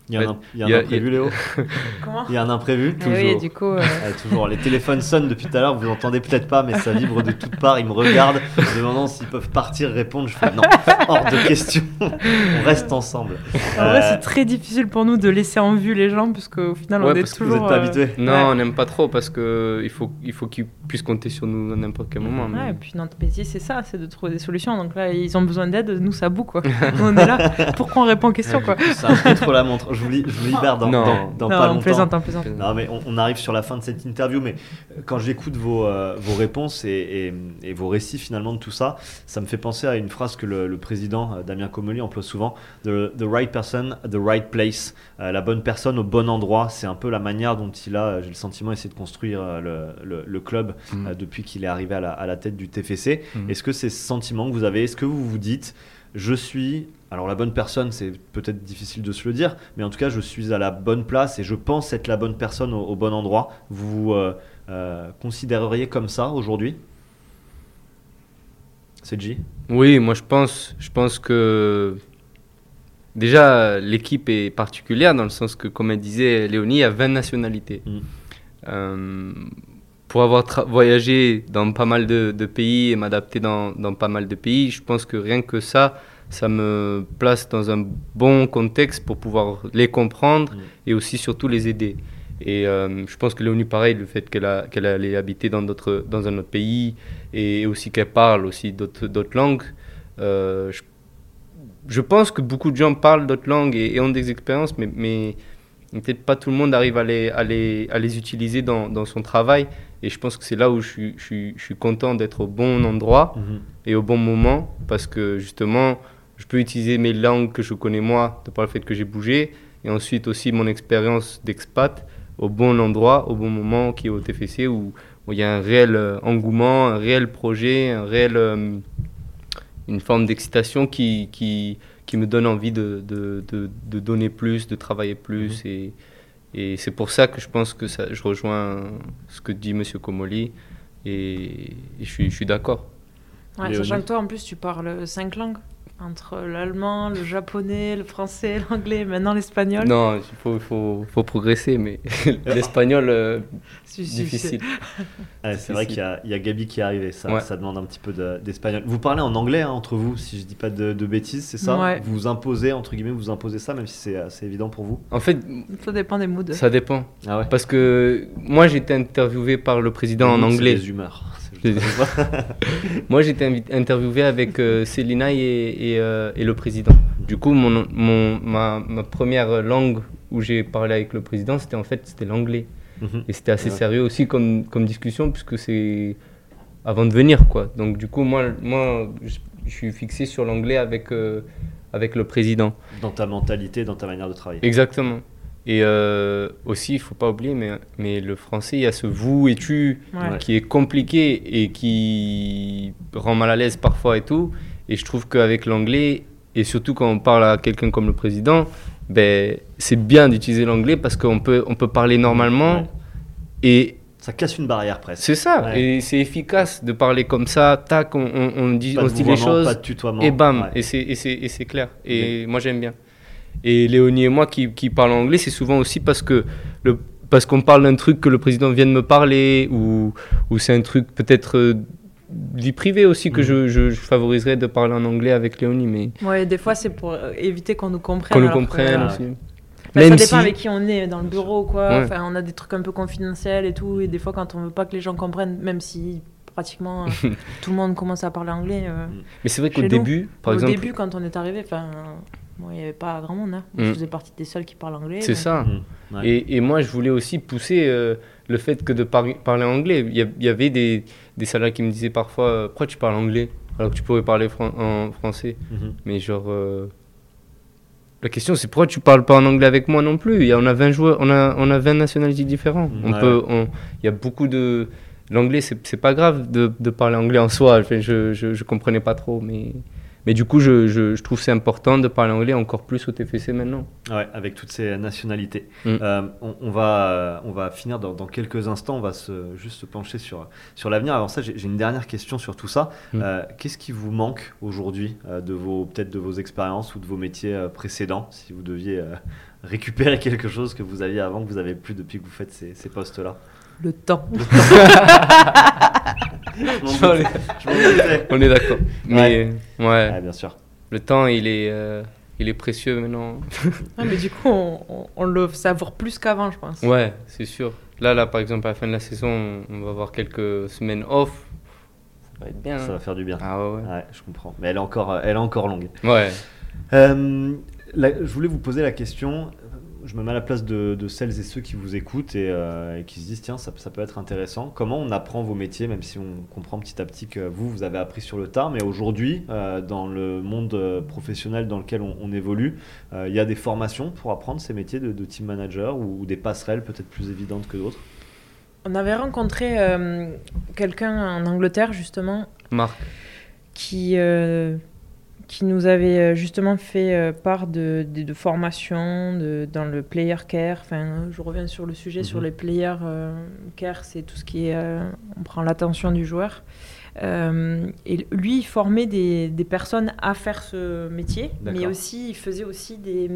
Il y a un, il y a un imprévu, Léo Comment Il y a un imprévu toujours. Oui, du coup. Euh, toujours. Les téléphones sonnent depuis tout à l'heure, vous l'entendez peut-être pas, mais ça vibre de toutes parts. Ils me regardent, me demandant s'ils peuvent partir, répondre. Je fais non, hors de question. On reste ensemble. En vrai, c'est très difficile pour nous de laisser en vue les gens, parce qu'au final, on est toujours. vous n'êtes pas euh, habitués. Non, on n'aime pas trop, parce qu'il faut, il faut qu'ils puissent compter sur nous à n'importe quel moment. Ouais, et puis notre métier, c'est ça, c'est de trouver des solutions. Donc là, ils ont besoin d'aide, nous, ça boue, quoi. on est là, pourquoi on répond aux questions, quoi. C'est un peu trop la montre. Je vous, je vous libère dans, non. dans, pas longtemps. Plaisante, plaisante. Non, mais on, arrive sur la fin de cette interview, mais euh, quand j'écoute vos, euh, vos réponses et, et, vos récits finalement de tout ça, ça me fait penser à une phrase que le, président euh, Damien Comoli emploie souvent the, the, right person at the right place, la bonne personne au bon endroit. C'est un peu la manière dont il a, j'ai le sentiment, essayé de construire le, le, club mm. depuis qu'il est arrivé à la, à la, tête du TFC. Mm. Est-ce que c'est ce sentiment que vous avez? Est-ce que vous vous dites je suis, alors la bonne personne, c'est peut-être difficile de se le dire, mais en tout cas, je suis à la bonne place et je pense être la bonne personne au, bon endroit. Vous vous euh, euh, considéreriez comme ça aujourd'hui? C'est J Oui, moi je pense, je pense que déjà l'équipe est particulière dans le sens que, comme elle disait Léonie, il y a 20 nationalités. Mm. Euh, pour avoir voyagé dans pas mal de, pays et m'adapter dans, dans, pas mal de pays, je pense que rien que ça, ça me place dans un bon contexte pour pouvoir les comprendre mm. et aussi surtout les aider. Et euh, je pense que Léonie, pareil, le fait qu'elle qu'elle allait habiter dans, dans un autre pays et aussi qu'elle parle aussi d'autres langues, euh, je, pense que beaucoup de gens parlent d'autres langues et, ont des expériences, mais, mais peut-être pas tout le monde arrive à les, à les, à les utiliser dans, dans, son travail. Et je pense que c'est là où je suis, je suis, content d'être au bon endroit mhm. et au bon moment, parce que justement, je peux utiliser mes langues que je connais moi, de par le fait que j'ai bougé, et ensuite aussi mon expérience d'expat au bon endroit, au bon moment, qui est au TFC, où, il y a un réel euh, engouement, un réel projet, un réel, euh, une forme d'excitation qui, qui, qui, me donne envie de, de, de, donner plus, de travailler plus. Mhm. Et, et c'est pour ça que je pense que ça, je rejoins ce que dit M. Komoli et, je suis, je suis d'accord. Ouais, sachant que toi, en plus, tu parles cinq langues entre l'allemand, le japonais, le français, l'anglais, maintenant l'espagnol. Non, il faut, faut, faut, progresser, mais l'espagnol, euh, difficile. c'est vrai qu'il y, y, a Gabi qui est arrivé, ça, ça demande un petit peu d'espagnol. vous parlez en anglais hein, entre vous, si je dis pas de, bêtises, c'est ça Vous vous imposez, entre guillemets, vous imposez ça, même si c'est assez évident pour vous En fait, ça dépend des moods. Ça dépend. Ah ouais. Parce que moi, j'ai été interviewé par le président en anglais. des humeurs. Moi, j'étais interviewé avec euh, Célina et, euh, et, le président. Du coup, mon, mon ma, ma, première langue où j'ai parlé avec le président, c'était en fait c'était l'anglais. Mhm. Et c'était assez sérieux aussi comme, comme discussion, puisque c'est avant de venir, quoi. Donc, du coup, moi, moi je, suis fixé sur l'anglais avec, euh, avec le président. Dans ta mentalité, dans ta manière de travailler. Exactement. Et euh, aussi, il faut pas oublier, mais, mais le français, il y a ce vous et tu qui est compliqué et qui rend mal à l'aise parfois et tout. Et je trouve qu'avec l'anglais, et surtout quand on parle à quelqu'un comme le président, ben, c'est bien d'utiliser l'anglais parce qu'on peut, on peut parler normalement et ça casse une barrière presque. C'est ça, et c'est efficace de parler comme ça, tac, on, on, dit, on se dit les choses, pas de tutoiement. et bam, et c'est clair. Et moi j'aime bien. Et Léonie et moi qui, qui parlons anglais, c'est souvent aussi parce que le, parce qu'on parle d'un truc que le président vient de me parler ou, ou c'est un truc peut-être euh, vie privée aussi que mhm. je, je, favoriserais de parler en anglais avec Léonie. Mais... Ouais, des fois c'est pour euh, éviter qu'on nous comprenne. Qu'on nous comprenne aussi. Bah, ça dépend avec qui on est dans le bureau, quoi. Enfin, on a des trucs un peu confidentiels et tout. Et des fois, quand on veut pas que les gens comprennent, même si pratiquement euh, tout le monde commence à parler anglais. Mais c'est vrai qu'au début, par exemple. Au début, quand on est arrivé, enfin, il n'y avait pas grand monde. Hein. Je mm. faisais partie des seuls qui parlent anglais. C'est ça. Mm. Et, et, moi, je voulais aussi pousser euh, le fait que de parler anglais. Il y, avait des, des salariés qui me disaient parfois euh, Pourquoi tu parles anglais alors que tu pourrais parler en français mm-hmm. Mais genre. Euh, la question, c'est pourquoi tu parles pas en anglais avec moi non plus? Il y a, on, a 20 joueurs, on, a, on a 20 nationalités différentes. On peut, il y a beaucoup de. L'anglais, c'est pas grave de, de, parler anglais en soi. je, je, je comprenais pas trop, mais. Mais du coup, je, je, je trouve c'est important de parler anglais encore plus au TFC maintenant. Ouais, avec toutes ces nationalités. Mm. Euh, on, on, va, on va finir dans, dans, quelques instants. On va se, juste se pencher sur, sur l'avenir. Avant ça, j'ai une dernière question sur tout ça. Mm. Euh, Qu'est-ce qui vous manque aujourd'hui euh, de vos peut-être de vos expériences ou de vos métiers euh, précédents, si vous deviez euh, récupérer quelque chose que vous aviez avant que vous avez plus depuis que vous faites ces, ces postes-là? Le temps. Le temps. on est d'accord. Mais ouais. bien sûr. Le temps, il est, euh, il est précieux maintenant. mais du coup, on, on, le savoure plus qu'avant, je pense. Ouais, c'est sûr. Là, là, par exemple, à la fin de la saison, on va avoir quelques semaines off. Ça va être bien. Ça va faire du bien. Ah ouais. ouais je comprends. Mais elle est encore, elle est encore longue. Ouais. Euh, je voulais vous poser la question je me mets à la place de, celles et ceux qui vous écoutent euh, et, qui se disent tiens, ça, peut être intéressant. Comment on apprend vos métiers, même si on comprend petit à petit que vous, vous avez appris sur le tard, mais aujourd'hui, euh, dans le monde euh, professionnel dans lequel on, évolue, il y a des formations pour apprendre ces métiers de, team manager ou, des passerelles peut-être plus évidentes que d'autres? On avait rencontré quelqu'un en Angleterre, justement. Marc. Qui qui nous avait euh, justement fait euh, part de, de, formations dans le player care. Enfin, je reviens sur le sujet, sur mhm. les player euh, care, c'est tout ce qui est. on prend l'attention du joueur. et lui, il formait des, des, personnes à faire ce métier, mais aussi, il faisait aussi des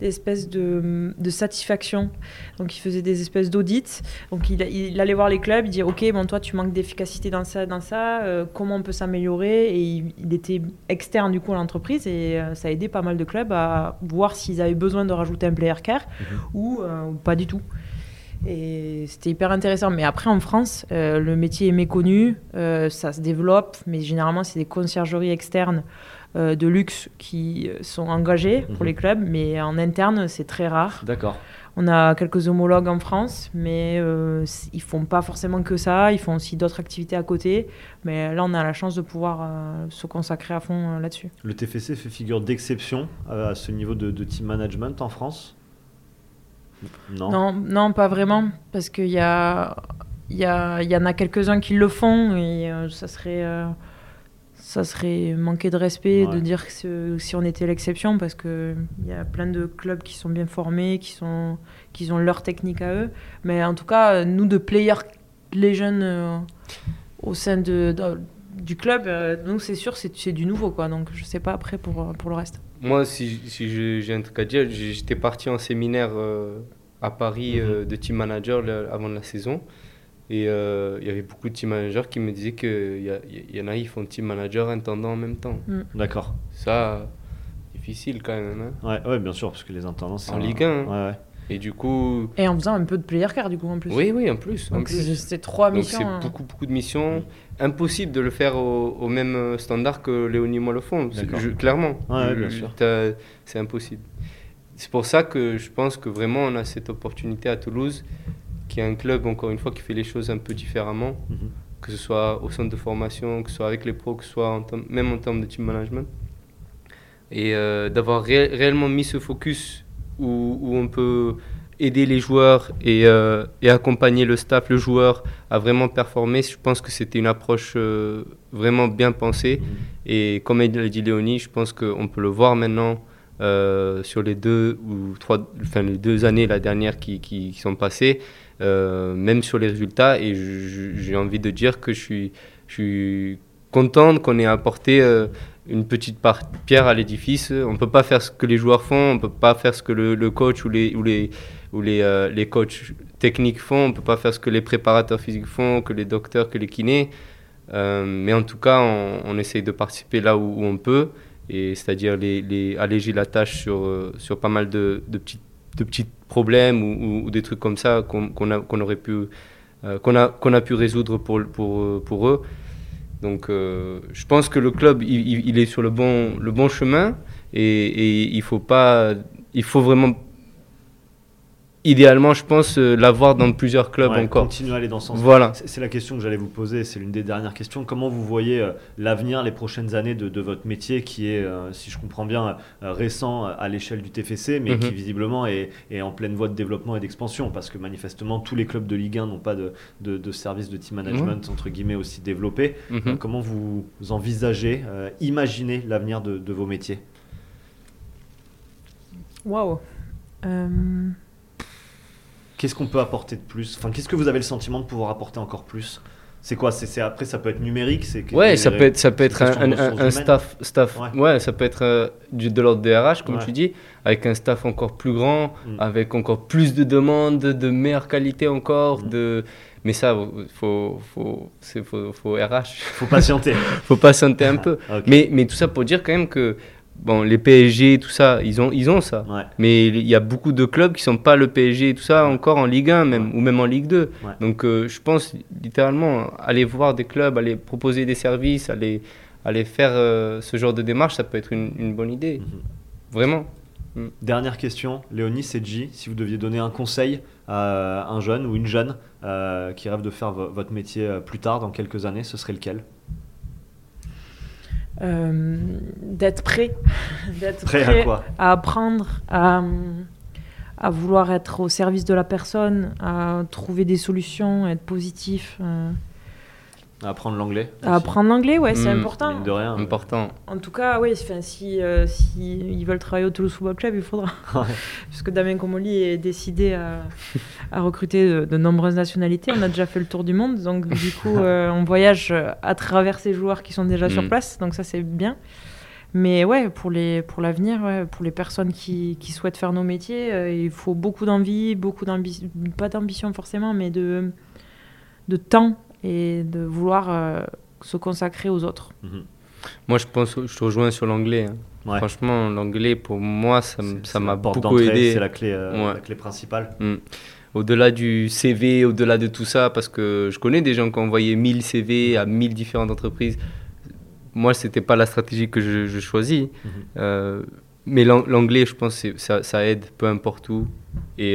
des espèces de, de satisfaction. Donc il faisait des espèces d'audits. Donc il, il, allait voir les clubs, il disait ok bon toi tu manques d'efficacité dans ça, dans ça, euh, comment on peut s'améliorer? Et il, était externe du coup à l'entreprise et euh, ça a aidé pas mal de clubs à voir s'ils avaient besoin de rajouter un player care mhm. ou, euh, ou pas du tout. Et c'était hyper intéressant. Mais après, en France, le métier est méconnu, ça se développe, mais généralement, c'est des conciergeries externes de luxe qui sont engagés pour mhm. les clubs, mais en interne, c'est très rare. D'accord. On a quelques homologues en France, mais euh, ils font pas forcément que ça. Ils font aussi d'autres activités à côté. Mais là, on a la chance de pouvoir euh, se consacrer à fond là-dessus. Le TFC fait figure d'exception à ce niveau de, team management en France? Non. non. non, pas vraiment, parce qu'il y a, il y, a, y en a quelques-uns qui le font et ça serait ça serait manquer de respect de dire que si on était l'exception parce qu'il y a plein de clubs qui sont bien formés, qui, sont, qui ont leur technique à eux. Mais en tout cas, nous, de players, les jeunes euh, au sein de, du club, euh, nous, c'est sûr, c'est du nouveau. Quoi. Donc, je ne sais pas après pour, pour le reste. Moi, si, si j'ai un truc à dire, j'étais parti en séminaire euh, à Paris mhm. de team manager avant la saison. Et euh, il y avait beaucoup de team managers qui me disaient qu'il y, y, en a, ils font team manager intendant en même temps. Mm. D'accord. Ça, difficile quand même. Hein. Ouais, ouais, bien sûr, parce que les intendants, c'est. En Ligue 1. Hein. Ouais, ouais. Et du coup. Et en faisant un peu de player car du coup en plus. Oui, oui, en plus. En plus. C'est trois missions. C'est hein. beaucoup, beaucoup de missions. Impossible de le faire au, même standard que Léonie et moi le font. clairement. Ouais, bien sûr. C'est impossible. C'est pour ça que je pense que vraiment on a cette opportunité à Toulouse qui est un club, encore une fois, qui fait les choses un peu différemment, mhm. que ce soit au centre de formation, que ce soit avec les pros, que ce soit en même en termes de team management. Et euh, d'avoir réellement mis ce focus où, où, on peut aider les joueurs et, euh, et, accompagner le staff, le joueur à vraiment performer, je pense que c'était une approche euh, vraiment bien pensée. Mhm. Et comme a dit Léonie, je pense qu'on peut le voir maintenant. sur les deux ou trois, enfin les deux années la dernière qui, qui, qui sont passées, même sur les résultats. Et j'ai envie de dire que je suis, je content qu'on ait apporté euh, une petite pierre à l'édifice. On ne peut pas faire ce que les joueurs font, on ne peut pas faire ce que le, coach ou euh, les coachs techniques font, on ne peut pas faire ce que les préparateurs physiques font, que les docteurs, que les kinés. Euh, mais en tout cas, on, essaye de participer là où, on peut, c'est-à-dire alléger la tâche sur, euh, pas mal de, petits, de petits problèmes ou, des trucs comme ça qu'on qu'on aurait pu, qu'on a, qu'on a pu résoudre pour, pour, pour eux. Donc euh, je pense que le club, il, est sur le bon, le bon chemin et, et il faut pas, il faut vraiment idéalement, je pense, euh, l'avoir dans plusieurs clubs encore. Continuer à aller dans ce sens. Voilà. C'est la question que j'allais vous poser, c'est l'une des dernières questions. Comment vous voyez euh, l'avenir, les prochaines années de, votre métier qui est, euh, si je comprends bien, récent à l'échelle du TFC, mais qui mhm. visiblement est, en pleine voie de développement et d'expansion? Parce que manifestement, tous les clubs de Ligue 1 n'ont pas de, de, service de team management, entre guillemets, aussi développé. Mhm. comment vous envisagez, imaginez l'avenir de, vos métiers? Waouh Qu'est-ce qu'on peut apporter de plus? Enfin, qu'est-ce que vous avez le sentiment de pouvoir apporter encore plus? C'est quoi? C'est, après ça peut être numérique c'est ouais ça peut être ça peut être un, staff staff ouais. ça peut être euh, du, de l'ordre RH comme tu dis avec un staff encore plus grand mm. avec encore plus de demandes de meilleure qualité encore mm. de mais ça faut faut c'est faut, faut RH faut patienter. Faut patienter un peu. Mais mais tout ça pour dire quand même que bon, les PSG, tout ça, ils ont, ils ont ça. Mais il y a beaucoup de clubs qui sont pas le PSG, tout ça, encore en Ligue 1 même, ou même en Ligue 2. Donc euh, je pense littéralement, aller voir des clubs, aller proposer des services, aller, aller faire euh, ce genre de démarche, ça peut être une, bonne idée. Mhm. Vraiment. Mm. Dernière question, Léonie Sedji, si vous deviez donner un conseil à un jeune ou une jeune euh, qui rêve de faire votre métier plus tard, dans quelques années, ce serait lequel? Euh, d'être prêt, d'être prêt, à, quoi à apprendre, à, à, vouloir être au service de la personne, à trouver des solutions, être positif. Euh, apprendre l'anglais Apprendre l'anglais, ouais, c'est hmm, important. De rien. Important. En tout cas, oui, si, euh, si ils veulent travailler au Toulouse Football Club, il faudra. Puisque Damien Comoli est décidé à, à recruter de, nombreuses nationalités. On a déjà fait le tour du monde, donc du coup, euh, on voyage à travers ces joueurs qui sont déjà sur hmm. place, donc ça c'est bien. Mais ouais, pour les pour l'avenir, ouais, pour les personnes qui, qui, souhaitent faire nos métiers, euh, il faut beaucoup d'envie, beaucoup d'ambition, pas d'ambition forcément, mais de de temps et de vouloir euh, se consacrer aux autres. Mhm. Moi, je pense, je te rejoins sur l'anglais. Hein. Franchement, l'anglais, pour moi, ça m'a beaucoup aidé. C'est la clé, euh, la clé principale. Mm. Au-delà du CV, au-delà de tout ça, parce que je connais des gens qui ont envoyé 1000 CV à 1000 différentes entreprises. Moi, ce n'était pas la stratégie que je, choisis. Mhm. Euh, mais l'anglais, je pense, ça, ça, aide peu importe où. Et,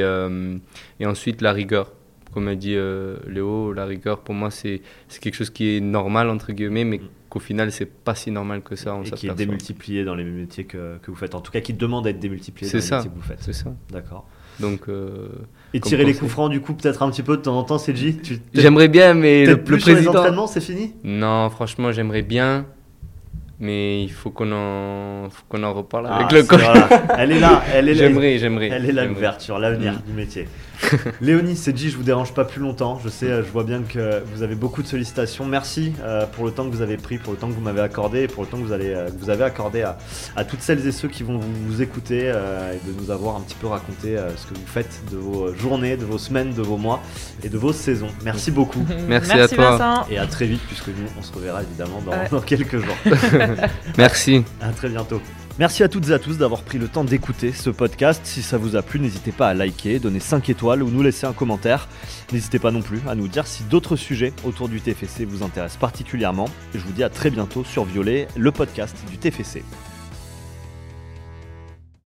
et ensuite, la rigueur comme a dit euh, Léo, la rigueur pour moi c'est quelque chose qui est normal entre guillemets, mais mm. qu'au final c'est pas si normal que ça. On Et qui est démultiplié dans les métiers que, que, vous faites, en tout cas qui demande d'être démultiplié dans les métiers que vous faites. C'est ça. D'accord. Donc. Euh, et tirer les coups francs du coup peut-être un petit peu de temps en temps, c'est J'aimerais bien, mais le, plus président. Sur les entraînements, c'est fini? Non, franchement j'aimerais bien mais il faut qu'on en, qu'on en reparle ah, avec le coach. Elle est là, elle est là. J'aimerais, j'aimerais. Elle est là l'ouverture, l'avenir mm. du métier. Léonie, c'est dit, je vous dérange pas plus longtemps. Je sais, je vois bien que vous avez beaucoup de sollicitations. Merci euh, pour le temps que vous avez pris, pour le temps que vous m'avez accordé et pour le temps que vous, allez, euh, vous avez accordé à, à, toutes celles et ceux qui vont vous, écouter euh, et de nous avoir un petit peu raconté ce que vous faites de vos journées, de vos semaines, de vos mois et de vos saisons. Merci beaucoup. Merci, à toi. Et à très vite, puisque nous, on se reverra évidemment dans, dans quelques jours. Merci. À très bientôt. Merci à toutes et à tous d'avoir pris le temps d'écouter ce podcast. Si ça vous a plu, n'hésitez pas à liker, donner 5 étoiles ou nous laisser un commentaire. N'hésitez pas non plus à nous dire si d'autres sujets autour du TFC vous intéressent particulièrement. Je vous dis à très bientôt sur Violet, le podcast du TFC.